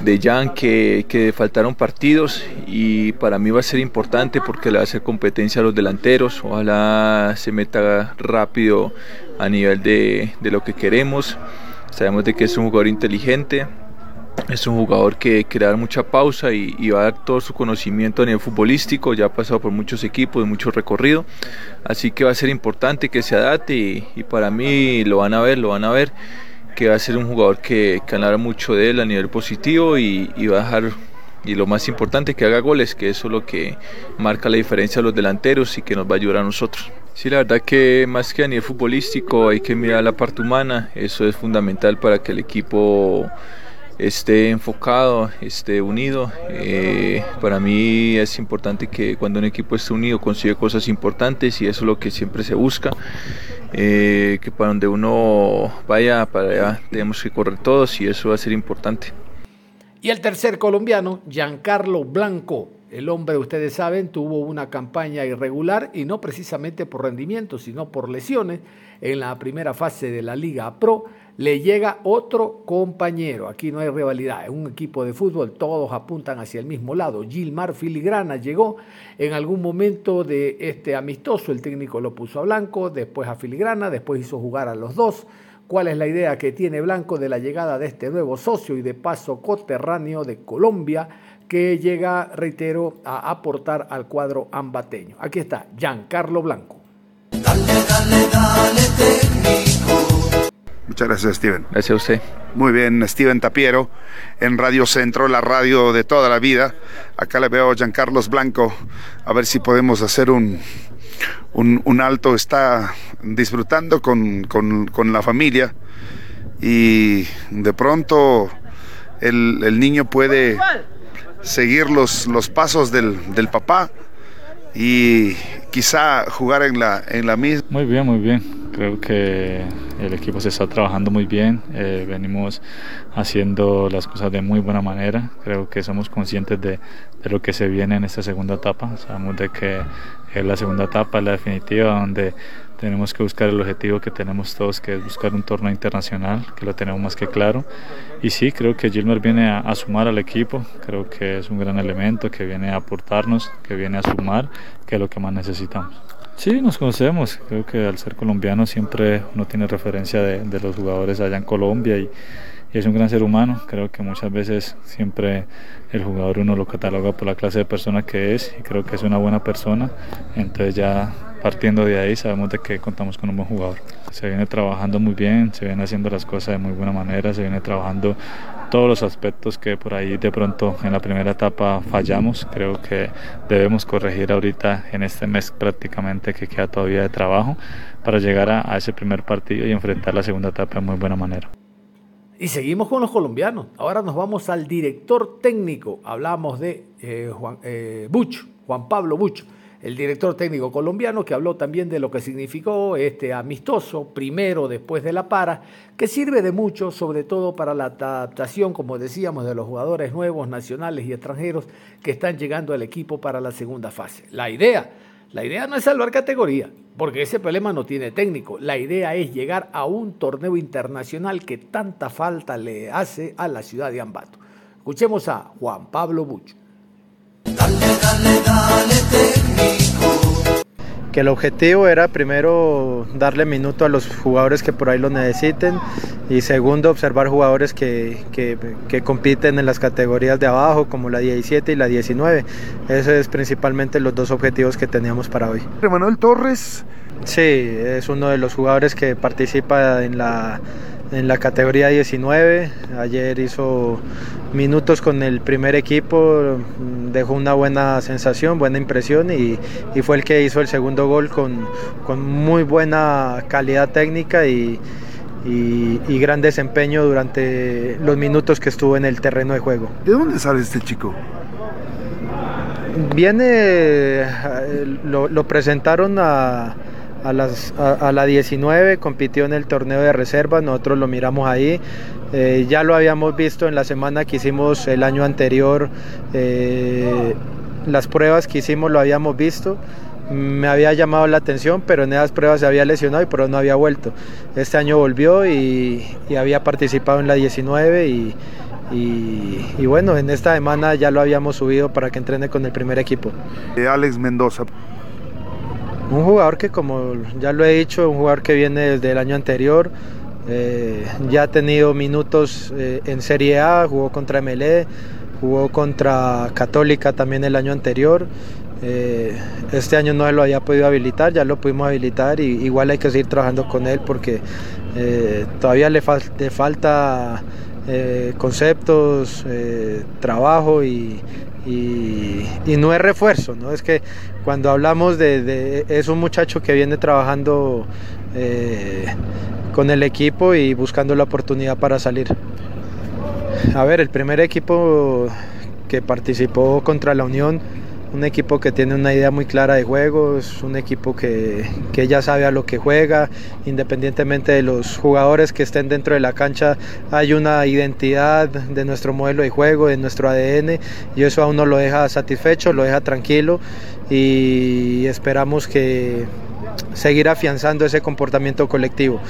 P: de Jan, que, que, faltaron partidos y para mí va a ser importante porque le va a hacer competencia a los delanteros. Ojalá se meta rápido a nivel de, de lo que queremos. Sabemos de que es un jugador inteligente, es un jugador que quiere dar mucha pausa y, va a dar todo su conocimiento a nivel futbolístico, ya ha pasado por muchos equipos, mucho recorrido, así que va a ser importante que se adapte y, para mí lo van a ver, lo van a ver, que va a ser un jugador que, que hablar mucho de él a nivel positivo y, y va a dejar y lo más importante que haga goles, que eso es lo que marca la diferencia a los delanteros y que nos va a ayudar a nosotros. Sí, la verdad que más que a nivel futbolístico hay que mirar la parte humana, eso es fundamental para que el equipo esté enfocado, esté unido. Eh, para mí es importante que cuando un equipo esté unido consigue cosas importantes y eso es lo que siempre se busca. Eh, que para donde uno vaya, para allá tenemos que correr todos y eso va a ser importante.
B: Y el tercer colombiano, Giancarlo Blanco. El hombre, ustedes saben, tuvo una campaña irregular y no precisamente por rendimiento, sino por lesiones en la primera fase de la Liga Pro le llega otro compañero. Aquí no hay rivalidad, es un equipo de fútbol, todos apuntan hacia el mismo lado. Gilmar Filigrana llegó en algún momento de este amistoso, el técnico lo puso a Blanco, después a Filigrana, después hizo jugar a los dos. ¿Cuál es la idea que tiene Blanco de la llegada de este nuevo socio y de paso coterráneo de Colombia? Que llega, reitero, a aportar al cuadro ambateño. Aquí está, Giancarlo Blanco.
Q: Dale, dale, dale, técnico. Muchas gracias, Steven.
P: Gracias a usted.
Q: Muy bien, Steven Tapiero, en Radio Centro, la radio de toda la vida. Acá le veo a Giancarlos Blanco, a ver si podemos hacer un, un, un alto. Está disfrutando con, con, con, la familia y de pronto el, el niño puede seguir los, los pasos del, del papá y quizá jugar en la, en la misma.
R: Muy bien, muy bien. Creo que el equipo se está trabajando muy bien. Eh, venimos haciendo las cosas de muy buena manera. Creo que somos conscientes de, de, lo que se viene en esta segunda etapa. Sabemos de que es la segunda etapa, la definitiva, donde tenemos que buscar el objetivo que tenemos todos, que es buscar un torneo internacional, que lo tenemos más que claro. Y sí, creo que Gilmer viene a, a, sumar al equipo, creo que es un gran elemento, que viene a aportarnos, que viene a sumar, que es lo que más necesitamos. Sí, nos conocemos, creo que al ser colombiano siempre uno tiene referencia de, de los jugadores allá en Colombia y, y es un gran ser humano. Creo que muchas veces siempre el jugador uno lo cataloga por la clase de persona que es y creo que es una buena persona. Entonces ya partiendo de ahí sabemos de que contamos con un buen jugador. Se viene trabajando muy bien, se viene haciendo las cosas de muy buena manera, se viene trabajando todos los aspectos que por ahí de pronto en la primera etapa fallamos. Creo que debemos corregir ahorita en este mes prácticamente que queda todavía de trabajo para llegar a, ese primer partido y enfrentar la segunda etapa de muy buena manera.
B: Y seguimos con los colombianos. Ahora nos vamos al director técnico. Hablamos de eh, Juan, eh, Pablo Buch, el director técnico colombiano, que habló también de lo que significó este amistoso, primero después de la para, que sirve de mucho, sobre todo para la adaptación, como decíamos, de los jugadores nuevos, nacionales y extranjeros que están llegando al equipo para la segunda fase. La idea, la idea no es salvar categoría, porque ese problema no tiene técnico. La idea es llegar a un torneo internacional que tanta falta le hace a la ciudad de Ambato. Escuchemos a Juan Pablo Bucho.
S: Que el objetivo era primero darle minuto a los jugadores que por ahí lo necesiten y segundo observar jugadores que, que, compiten en las categorías de abajo como la 17 y la 19. Esos es principalmente los dos objetivos que teníamos para hoy.
Q: Manuel Torres.
S: Sí, es uno de los jugadores que participa en la, en la categoría 19. Ayer hizo minutos con el primer equipo, dejó una buena sensación, buena impresión y, y fue el que hizo el segundo gol con, con muy buena calidad técnica y y, y gran desempeño durante los minutos que estuvo en el terreno de juego.
Q: ¿De dónde sale este chico?
S: Viene, eh, lo, lo presentaron a, a, las, a, la 19, compitió en el torneo de reserva, nosotros lo miramos ahí. Eh, ya lo habíamos visto en la semana que hicimos el año anterior, eh, las pruebas que hicimos lo habíamos visto. Me había llamado la atención, pero en esas pruebas se había lesionado y pero no había vuelto. Este año volvió y, y había participado en la 19 y, y, y, bueno, en esta semana ya lo habíamos subido para que entrene con el primer equipo.
Q: Eh, Alex Mendoza.
S: Un jugador que, como ya lo he dicho, un jugador que viene desde el año anterior, eh, ya ha tenido minutos eh, en Serie A, jugó contra MLE, jugó contra Católica también el año anterior. Eh, este año no lo había podido habilitar, ya lo pudimos habilitar y igual hay que seguir trabajando con él porque todavía le, fal le falta conceptos, trabajo y, y, no es refuerzo, ¿no? es que cuando hablamos de, de es un muchacho que viene trabajando con el equipo y buscando la oportunidad para salir. A ver, el primer equipo que participó contra la Unión, un equipo que tiene una idea muy clara de juego, es un equipo que, que, ya sabe a lo que juega, independientemente de los jugadores que estén dentro de la cancha, hay una identidad de nuestro modelo de juego, de nuestro ADN, y eso a uno lo deja satisfecho, lo deja tranquilo y esperamos que seguir afianzando ese comportamiento colectivo.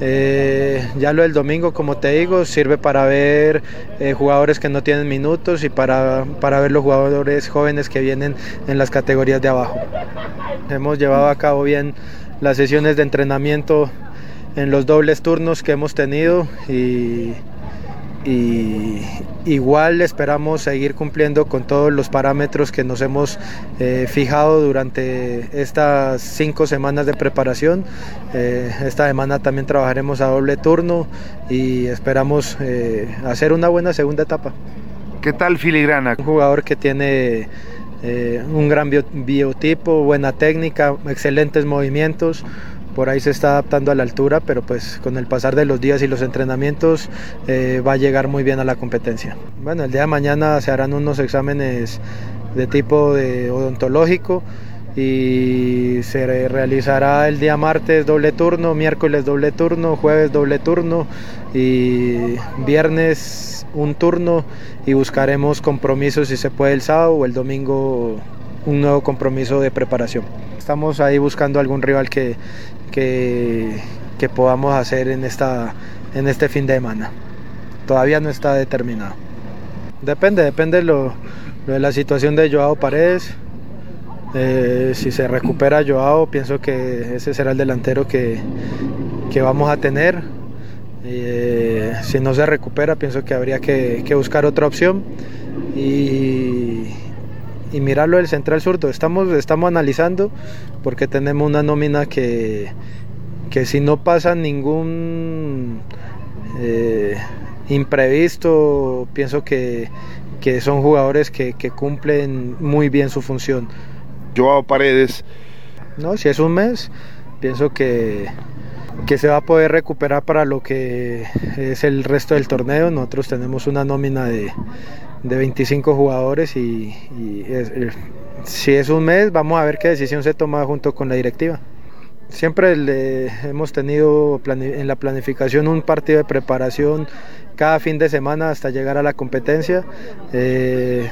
S: Eh, ya lo del domingo, como te digo, sirve para ver eh, jugadores que no tienen minutos y para, para ver los jugadores jóvenes que vienen en las categorías de abajo. Hemos llevado a cabo bien las sesiones de entrenamiento en los dobles turnos que hemos tenido y, y igual esperamos seguir cumpliendo con todos los parámetros que nos hemos eh, fijado durante estas cinco semanas de preparación. Eh, esta semana también trabajaremos a doble turno y esperamos eh, hacer una buena segunda etapa.
Q: ¿Qué tal Filigrana?
S: Un jugador que tiene un gran biotipo, buena técnica, excelentes movimientos por ahí se está adaptando a la altura, pero pues con el pasar de los días y los entrenamientos eh, va a llegar muy bien a la competencia. Bueno, el día de mañana se harán unos exámenes de tipo odontológico y se realizará el día martes doble turno, miércoles doble turno, jueves doble turno y viernes un turno y buscaremos compromisos si se puede el sábado o el domingo un nuevo compromiso de preparación. Estamos ahí buscando algún rival que, que, podamos hacer en, esta, en este fin de semana. Todavía no está determinado. Depende, depende lo de la situación de Joao Paredes. Eh, si se recupera Joao, pienso que ese será el delantero que, que vamos a tener. Eh, si no se recupera, pienso que habría que, que buscar otra opción. Y, y mirarlo del central zurdo. Estamos, estamos analizando porque tenemos una nómina que, que si no pasa ningún eh, imprevisto, pienso que, que son jugadores que, que, cumplen muy bien su función.
Q: Joao Paredes.
S: No, si es un mes, pienso que, que se va a poder recuperar para lo que es el resto del torneo. Nosotros tenemos una nómina de, de 25 jugadores y, es, si es un mes vamos a ver qué decisión se toma junto con la directiva. Siempre hemos tenido en la planificación un partido de preparación cada fin de semana hasta llegar a la competencia. Eh,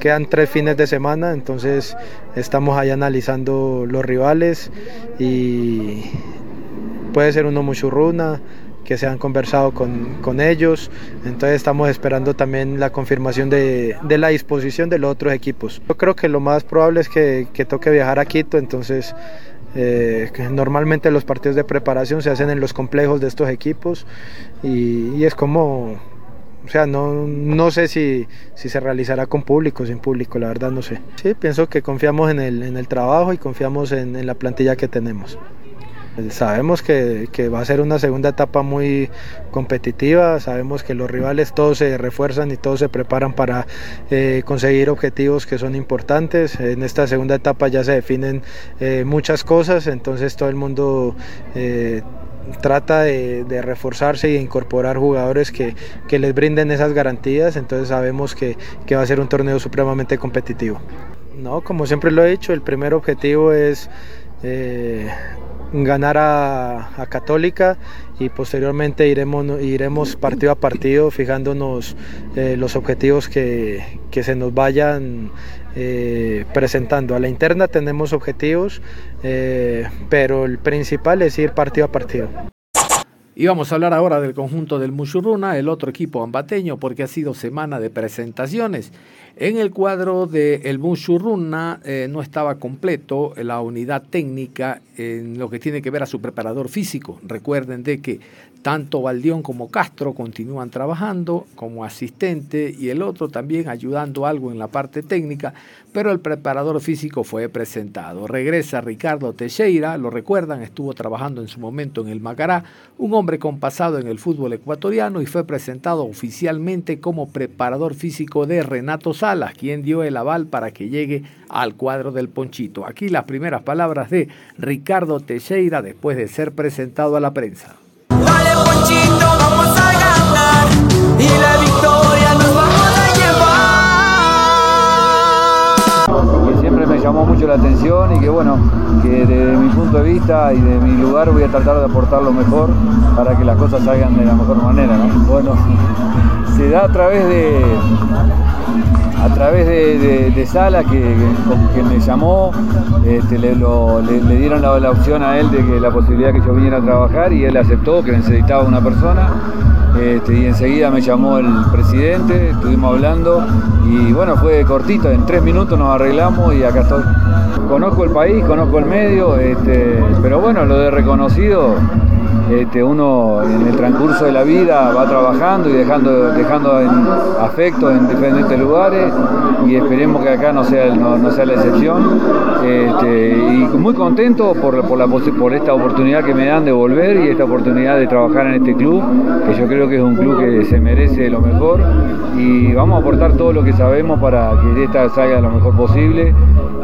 S: quedan tres fines de semana, entonces estamos ahí analizando los rivales y puede ser uno muchurruna, que se han conversado con, con, ellos. Entonces estamos esperando también la confirmación de, de, la disposición de los otros equipos. Yo creo que lo más probable es que, que toque viajar a Quito, entonces eh, normalmente los partidos de preparación se hacen en los complejos de estos equipos y, y es como... O sea, no, no sé si, si, se realizará con público o sin público, la verdad no sé. Sí, pienso que confiamos en el, en el trabajo y confiamos en, en la plantilla que tenemos. Sabemos que, va a ser una segunda etapa muy competitiva, sabemos que los rivales todos se refuerzan y todos se preparan para eh, conseguir objetivos que son importantes. En esta segunda etapa ya se definen eh, muchas cosas, entonces todo el mundo eh, trata de, reforzarse y incorporar jugadores que, les brinden esas garantías, entonces sabemos que va a ser un torneo supremamente competitivo. No, como siempre lo he dicho, el primer objetivo es eh, ganar a, Católica y posteriormente iremos, iremos partido a partido fijándonos eh, los objetivos que, que, se nos vayan eh, presentando. A la interna tenemos objetivos, pero el principal es ir partido a partido.
B: Y vamos a hablar ahora del conjunto del Muchurruna, el otro equipo ambateño, porque ha sido semana de presentaciones. En el cuadro del de eh, no estaba completo la unidad técnica en lo que tiene que ver a su preparador físico. Recuerden de que tanto Valdión como Castro continúan trabajando como asistente y el otro también ayudando algo en la parte técnica, pero el preparador físico fue presentado. Regresa Ricardo Teixeira, lo recuerdan, estuvo trabajando en su momento en el Macará, un hombre con pasado en el fútbol ecuatoriano y fue presentado oficialmente como preparador físico de Renato Salas, quien dio el aval para que llegue al cuadro del Ponchito. Aquí las primeras palabras de Ricardo Teixeira después de ser presentado a la prensa.
T: Dale Ponchito, vamos a ganar y la victoria nos vamos a
U: llevar. Que siempre me llamó mucho la atención y que bueno, que desde mi punto de vista y de mi lugar voy a tratar de aportar lo mejor para que las cosas salgan de la mejor manera, ¿no? Bueno, *laughs* se da a través de a través de, Sala que, que, me llamó, este, le, dieron la, la, opción a él de que la posibilidad que yo viniera a trabajar y él aceptó que necesitaba una persona. Este, y enseguida me llamó el presidente, estuvimos hablando y bueno, fue cortito, en tres minutos nos arreglamos y acá estoy. Conozco el país, conozco el medio, este, pero bueno, lo de reconocido este, uno en el transcurso de la vida va trabajando y dejando, dejando afecto en diferentes lugares y esperemos que acá no sea, no, sea la excepción. Este, y muy contento por, por, la, por esta oportunidad que me dan de volver y esta oportunidad de trabajar en este club, que yo creo que es un club que se merece lo mejor y vamos a aportar todo lo que sabemos para que esta salga lo mejor posible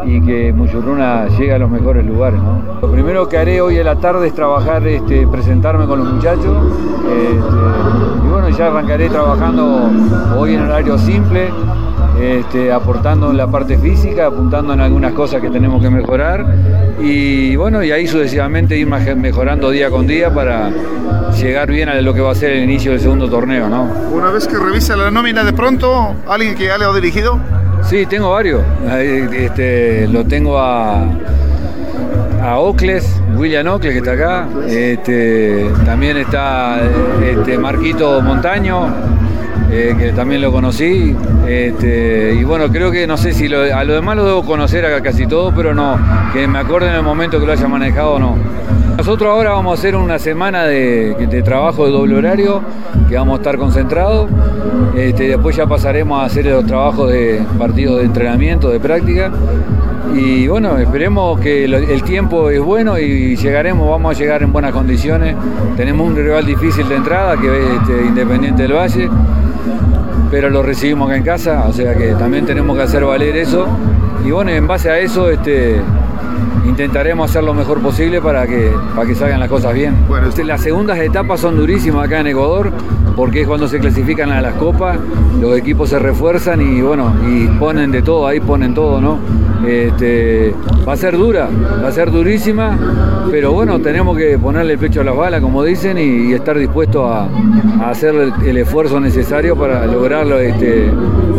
U: y que Muchurruna llegue a los mejores lugares. ¿no? Lo primero que haré hoy a la tarde es trabajar, este, presentarme con los muchachos este, y bueno, ya arrancaré trabajando hoy en horario simple. Este, aportando en la parte física, apuntando en algunas cosas que tenemos que mejorar y bueno, y ahí sucesivamente ir mejorando día con día para llegar bien a lo que va a ser el inicio del segundo torneo, ¿no?
Q: Una vez que revisa la nómina de pronto, alguien que ya le ha dirigido.
U: Sí, tengo varios. Este, lo tengo a, a Ocles, William Ocles que está acá. Este, también está este, Marquito Montaño, eh, que también lo conocí. Este, y bueno, creo que no sé si a lo demás lo debo conocer a casi todo, pero no, que me acuerde en el momento que lo haya manejado o no. Nosotros ahora vamos a hacer una semana de, trabajo de doble horario, que vamos a estar concentrados. Este, después ya pasaremos a hacer los trabajos de partidos de entrenamiento, de práctica. Y bueno, esperemos que el tiempo es bueno y llegaremos, vamos a llegar en buenas condiciones. Tenemos un rival difícil de entrada, que es este, Independiente del Valle, pero lo recibimos acá en casa, o sea que también tenemos que hacer valer eso. Y bueno, en base a eso, este, intentaremos hacer lo mejor posible para que, para que salgan las cosas bien. Bueno, las segundas etapas son durísimas acá en Ecuador porque es cuando se clasifican a las copas, los equipos se refuerzan y bueno, y ponen de todo, ahí ponen todo, ¿no? Este, va a ser dura, va a ser durísima, pero bueno, tenemos que ponerle el pecho a las balas, como dicen, y, y estar dispuestos a, a, hacer el, el, esfuerzo necesario para lograr este,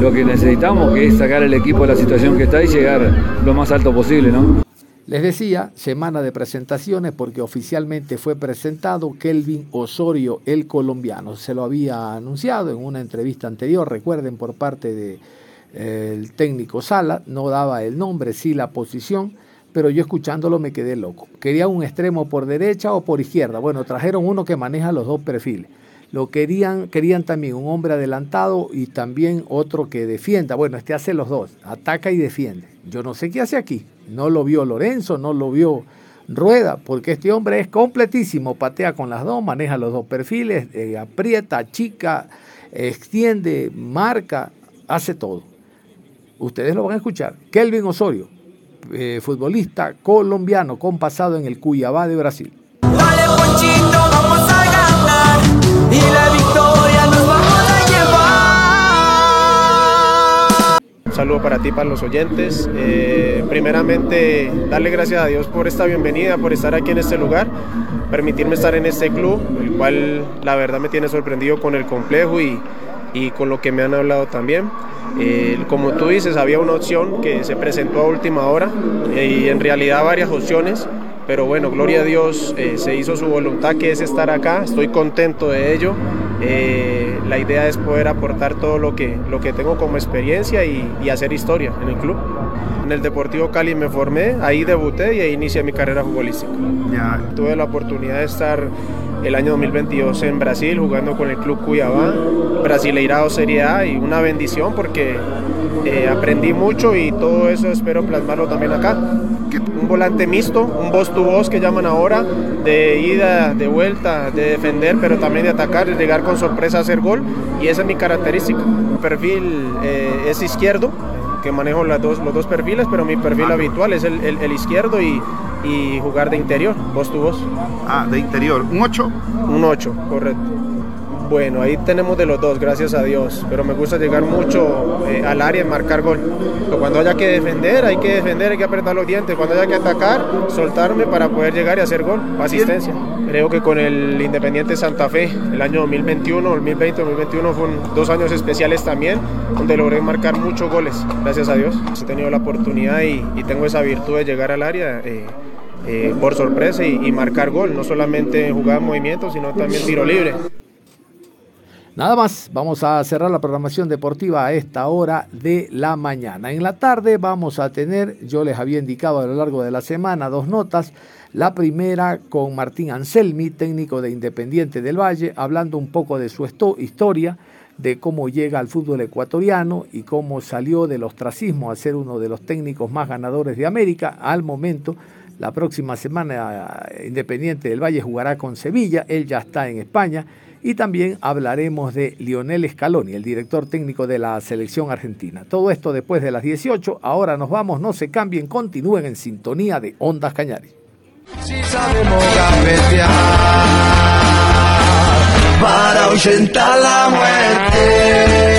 U: lo que necesitamos, que es sacar el equipo de la situación que está y llegar lo más alto posible, ¿no?
B: Les decía, semana de presentaciones porque oficialmente fue presentado Kelvin Osorio, el colombiano. Se lo había anunciado en una entrevista anterior, recuerden, por parte del de, técnico Sala, no daba el nombre, sí la posición, pero yo escuchándolo me quedé loco. Quería un extremo por derecha o por izquierda. Bueno, trajeron uno que maneja los dos perfiles. Lo querían, querían también un hombre adelantado y también otro que defienda. Bueno, este hace los dos, ataca y defiende. Yo no sé qué hace aquí. No lo vio Lorenzo, no lo vio Rueda, porque este hombre es completísimo, patea con las dos, maneja los dos perfiles, eh, aprieta, chica, extiende, marca, hace todo. Ustedes lo van a escuchar. Kelvin Osorio, eh, futbolista colombiano con pasado en el Cuyabá de Brasil.
T: Dale, Ponchito, vamos a ganar. Y la...
V: saludo para ti, para los oyentes. Eh, primeramente, darle gracias a Dios por esta bienvenida, por estar aquí en este lugar, permitirme estar en este club, el cual la verdad me tiene sorprendido con el complejo y, y con lo que me han hablado también. Eh, como tú dices, había una opción que se presentó a última hora eh, y en realidad varias opciones, pero bueno, gloria a Dios, eh, se hizo su voluntad que es estar acá, estoy contento de ello. la idea es poder aportar todo lo que, lo que tengo como experiencia y, y hacer historia en el club. En el Deportivo Cali me formé, ahí debuté y ahí inicié mi carrera futbolística. Ya. Tuve la oportunidad de estar el año 2022 en Brasil jugando con el club Cuiabá, Brasileirado Serie A y una bendición porque eh, aprendí mucho y todo eso espero plasmarlo también acá. Un volante mixto, un voz to voz que llaman ahora, de ida, de vuelta, de defender, pero también de atacar, de llegar con sorpresa a hacer gol y esa es mi característica. Mi perfil eh, es izquierdo, que manejo las dos, los dos perfiles, pero mi perfil habitual es el, el, el izquierdo y, y, jugar de interior, voz tu voz.
Q: Ah, de interior. ¿Un 8?
V: Un 8, correcto. Bueno, ahí tenemos de los dos, gracias a Dios, pero me gusta llegar mucho eh, al área y marcar gol. Pero cuando haya que defender, hay que defender, hay que apretar los dientes. Cuando haya que atacar, soltarme para poder llegar y hacer gol, asistencia. Creo que con el Independiente Santa Fe, el año 2021, 2020, 2021 fueron dos años especiales también, donde logré marcar muchos goles, gracias a Dios. He tenido la oportunidad y, tengo esa virtud de llegar al área. Eh, eh, por sorpresa y, y marcar gol, no solamente jugar movimientos, sino también tiro libre.
B: Nada más, vamos a cerrar la programación deportiva a esta hora de la mañana. En la tarde vamos a tener, yo les había indicado a lo largo de la semana, dos notas. La primera con Martín Anselmi, técnico de Independiente del Valle, hablando un poco de su historia, de cómo llega al fútbol ecuatoriano y cómo salió del ostracismo a ser uno de los técnicos más ganadores de América. Al momento, la próxima semana Independiente del Valle jugará con Sevilla, él ya está en España y también hablaremos de Lionel Scaloni, el director técnico de la selección argentina. Todo esto después de las 18. Ahora nos vamos, no se cambien, continúen en sintonía de Ondas
T: muerte.